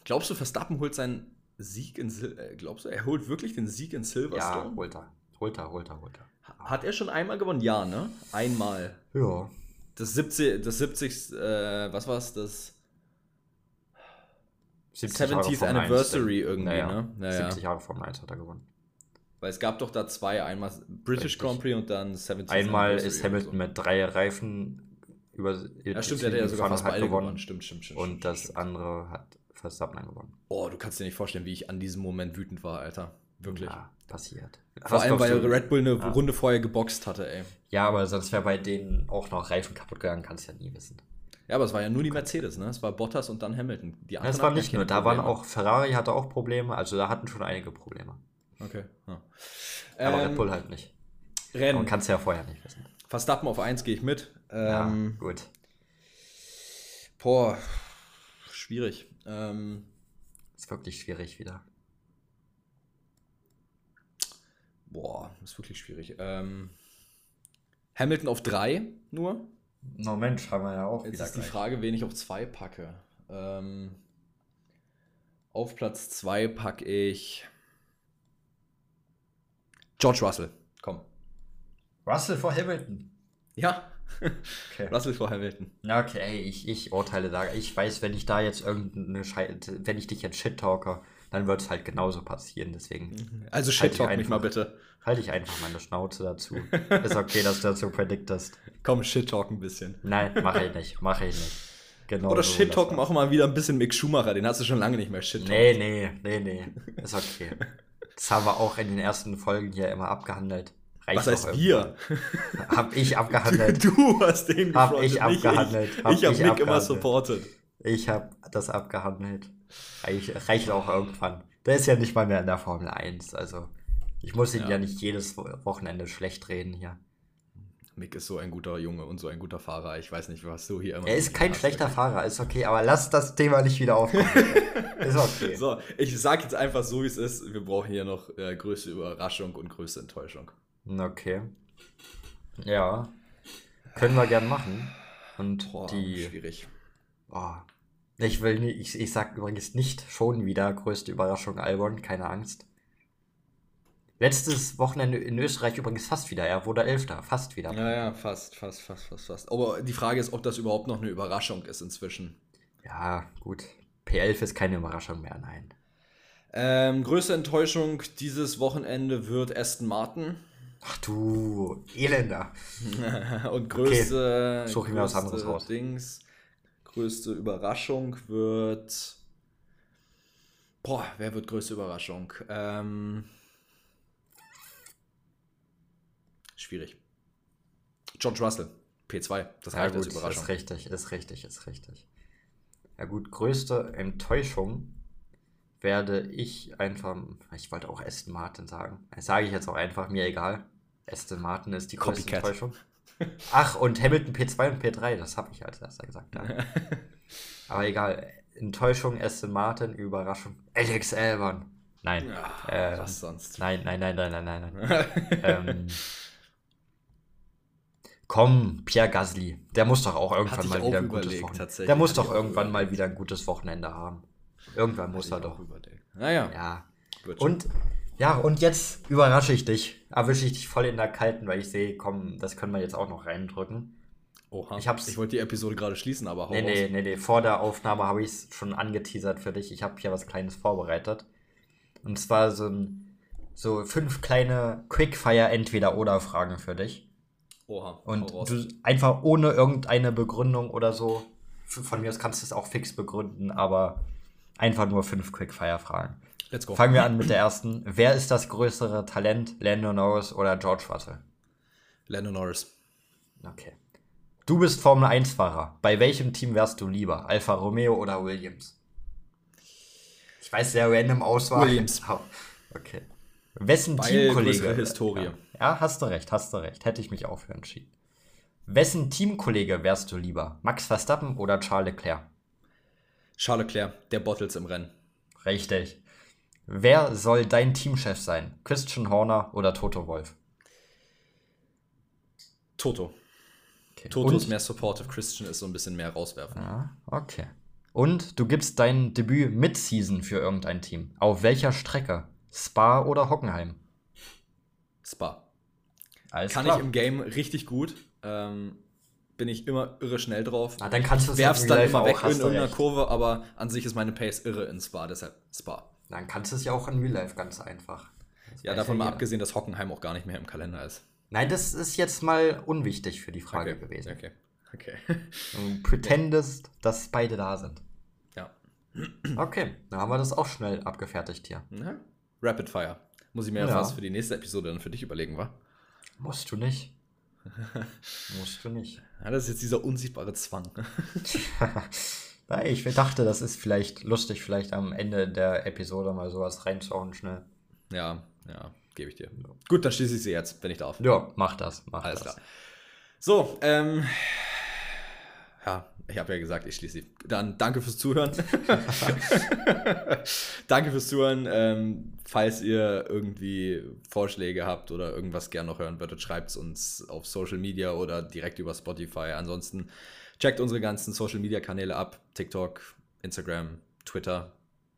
Glaubst du, Verstappen holt seinen Sieg in Sil äh, Glaubst du, er holt wirklich den Sieg in Ja, Silverstone? holt er. Holt er, holt er, holt er. Hat er schon einmal gewonnen? Ja, ne? Einmal. Ja. Das 70. Das 70. Äh, was war's? Das 70 Jahre 70th Formel 1, Anniversary irgendwie, naja, ne? Naja. 70 Jahre Formel 1 hat er gewonnen. Weil es gab doch da zwei, einmal British Richtig. Grand Prix und dann 70 Einmal ist Hamilton mit drei Reifen über Ja, stimmt, der hat ja sogar fast beide gewonnen. gewonnen. Stimmt, stimmt, stimmt. Und stimmt, das stimmt. andere hat Verstappen gewonnen. Oh, du kannst dir nicht vorstellen, wie ich an diesem Moment wütend war, Alter. Wirklich. Ja, passiert. Vor Was allem, weil du? Red Bull eine Ja. Runde vorher geboxt hatte, ey. Ja, aber sonst wäre bei denen auch noch Reifen kaputt gegangen, kannst du ja nie wissen. Ja, aber es war ja nur die Mercedes, ne? Es war Bottas und dann Hamilton. Die Das anderen war hatten nicht nur, da waren auch, Ferrari hatte auch Probleme, also da hatten schon einige Probleme. Okay. Ja. Aber Ähm, Red Bull halt nicht. Rennen. Man kann es ja vorher nicht wissen. Verstappen auf 1 gehe ich mit. Ähm, ja, gut. Boah, schwierig. Ähm, Ist wirklich schwierig wieder. boah, ist wirklich schwierig. Ähm, Hamilton auf 3 nur. No Mensch, haben wir ja auch Jetzt ist die gleich. Frage, wen ich auf 2 packe. Ähm, auf Platz 2 packe ich George Russell. Komm. Russell vor Hamilton. Ja, Okay. Russell vor Hamilton. Okay, ich, ich urteile da. Ich weiß, wenn ich da jetzt irgendeine Schei wenn ich dich jetzt shit talker, dann wird es halt genauso passieren. Deswegen Also Halt shit talk mich einfach. mal bitte. halte ich einfach meine Schnauze dazu. Ist okay, dass du dazu prediktest. Komm, shit talk ein bisschen. Nein, mache ich nicht. Mache ich nicht. Genau Oder so shit das talken auch mal wieder ein bisschen Mick Schumacher. Den hast du schon lange nicht mehr shit Nee, nee, nee, nee. Ist okay. Das haben wir auch in den ersten Folgen hier immer abgehandelt. Reicht Was heißt wir? Hab ich abgehandelt. Du hast den Hab ich abgehandelt. Ich, Hab ich habe ich Mick immer supportet. Ich habe das abgehandelt. Reich, reicht auch irgendwann. Der ist ja nicht mal mehr in der Formel 1. Also, ich muss ihn Ja. ja, nicht jedes Wo- Wochenende schlecht reden hier. Mick ist so ein guter Junge und so ein guter Fahrer. Ich weiß nicht, was du hier immer. Er ist kein schlechter Fahrer, ist okay, aber lass das Thema nicht wieder aufkommen. ist okay. So, ich sag jetzt einfach so, wie es ist. Wir brauchen hier noch äh, größte Überraschung und größte Enttäuschung. Okay. Ja. Können wir gern machen. Und Boah, die. schwierig. Oh, ich will nicht, ich, ich sag übrigens nicht schon wieder größte Überraschung Albon, keine Angst. Letztes Wochenende in Österreich übrigens fast wieder. Er wurde Elfter, fast wieder. Ja, ja, fast, fast, fast, fast, fast. Aber die Frage ist, ob das überhaupt noch eine Überraschung ist inzwischen. Ja, gut. P11 ist keine Überraschung mehr, nein. Ähm, größte Enttäuschung dieses Wochenende wird Aston Martin. Ach du, Elender. Und größte, ich mir was größte anderes raus. Dings, größte Überraschung wird. Boah, wer wird größte Überraschung? Ähm, schwierig. George Russell. P2. Das Ja, reicht gut, als Überraschung. ist richtig, ist richtig, ist richtig. Ja gut, größte Enttäuschung werde ich einfach, ich wollte auch Aston Martin sagen. Das sage ich jetzt auch einfach, mir egal. Aston Martin ist die größte Copycat. Enttäuschung. Ach, und Hamilton P2 und P3, das habe ich als erster gesagt. Ja. Aber egal, Enttäuschung Aston Martin, Überraschung Alex Albon. Nein, Ja, äh, was sonst? nein, nein, nein, nein, nein, nein, nein. ähm, komm, Pierre Gasly, der muss doch auch irgendwann mal auch wieder ein gutes Wochenende. Der muss doch irgendwann mal überlegt. wieder ein gutes Wochenende haben. Irgendwann muss er doch. überlegt. Naja, Ja. Und ja, und jetzt überrasche ich dich. Erwische ich dich voll in der kalten, weil ich sehe, komm, das können wir jetzt auch noch reindrücken. Oha. ich hab's- ich wollte die Episode gerade schließen, aber hau Nee, nee, nee, nee. Vor der Aufnahme habe ich es schon angeteasert für dich. Ich habe hier was Kleines vorbereitet. Und zwar so, ein, so fünf kleine Quickfire-Entweder-Oder-Fragen für dich. Oha. Und du einfach ohne irgendeine Begründung oder so, von mir aus kannst du es auch fix begründen, aber einfach nur fünf Quickfire-Fragen. Let's go. Fangen wir an mit der ersten. Wer ist das größere Talent, Lando Norris oder George Russell? Lando Norris. Okay. Du bist Formel 1-Fahrer. Bei welchem Team wärst du lieber? Alfa Romeo oder Williams? Ich weiß, sehr random Auswahl. Williams. Okay. Wessen Weil Teamkollege. Historie. Ja. Ja, hast du recht, hast du recht. Hätte ich mich auch für entschieden. Wessen Teamkollege wärst du lieber? Max Verstappen oder Charles Leclerc? Charles Leclerc, der Bottles im Rennen. Richtig. Wer soll dein Teamchef sein? Christian Horner oder Toto Wolf? Toto. Okay. Toto Und- ist mehr supportive, Christian ist so ein bisschen mehr rauswerfen. Ja, okay. Und du gibst dein Debüt Mid-Season für irgendein Team. Auf welcher Strecke? Spa oder Hockenheim? Spa. Alles Kann klar. ich im Game richtig gut. Ähm, bin ich immer irre schnell drauf. Na, dann kannst du es Werf's dann immer weg auch, in irgendeiner recht. Kurve, aber an sich ist meine Pace irre in Spa, deshalb Spa. Dann kannst du es ja auch in Real Life ganz einfach. Das Ja, davon mal jeder. abgesehen, dass Hockenheim auch gar nicht mehr im Kalender ist. Nein, das ist jetzt mal unwichtig für die Frage okay. gewesen. Okay. Okay. Du pretendest, dass beide da sind. ja. Okay, dann haben wir das auch schnell abgefertigt hier. Na? Rapid Fire. Muss ich mir ja. Ja. fast für die nächste Episode dann für dich überlegen, wa? Musst du nicht. Musst du nicht. Ja, das ist jetzt dieser unsichtbare Zwang. Nein, ich dachte, das ist vielleicht lustig, vielleicht am Ende der Episode mal sowas reinzuhauen schnell. ja, ja, gebe ich dir. Gut, dann schließe ich sie jetzt, wenn ich darf. Ja, mach das, mach Alles das. klar. So, ähm. Ja, ich habe ja gesagt, ich schließe sie. Dann danke fürs Zuhören. danke fürs Zuhören. Ähm, falls ihr irgendwie Vorschläge habt oder irgendwas gern noch hören würdet, schreibt es uns auf Social Media oder direkt über Spotify. Ansonsten checkt unsere ganzen Social Media Kanäle ab: TikTok, Instagram, Twitter.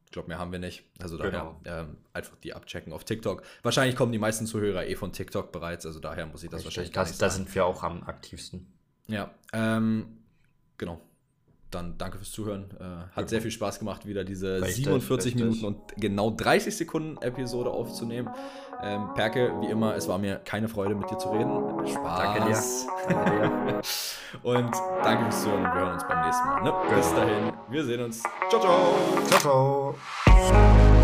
Ich glaube, mehr haben wir nicht. Also daher Genau. ähm, einfach die abchecken auf TikTok. Wahrscheinlich kommen die meisten Zuhörer eh von TikTok bereits, also daher muss ich das Richtig, wahrscheinlich gar das, nicht da sind wir auch am aktivsten. Ja, ähm, genau. Dann danke fürs Zuhören. Äh, hat Genau. sehr viel Spaß gemacht, wieder diese Richtig, 47 richtig. Minuten und genau 30 Sekunden Episode aufzunehmen. Ähm, Perke, wie immer, es war mir keine Freude, mit dir zu reden. Spaß. Danke dir. Danke dir. Und danke fürs Zuhören und wir hören uns beim nächsten Mal. Ne? Bis Genau. dahin, wir sehen uns. Ciao, ciao. Ciao, ciao.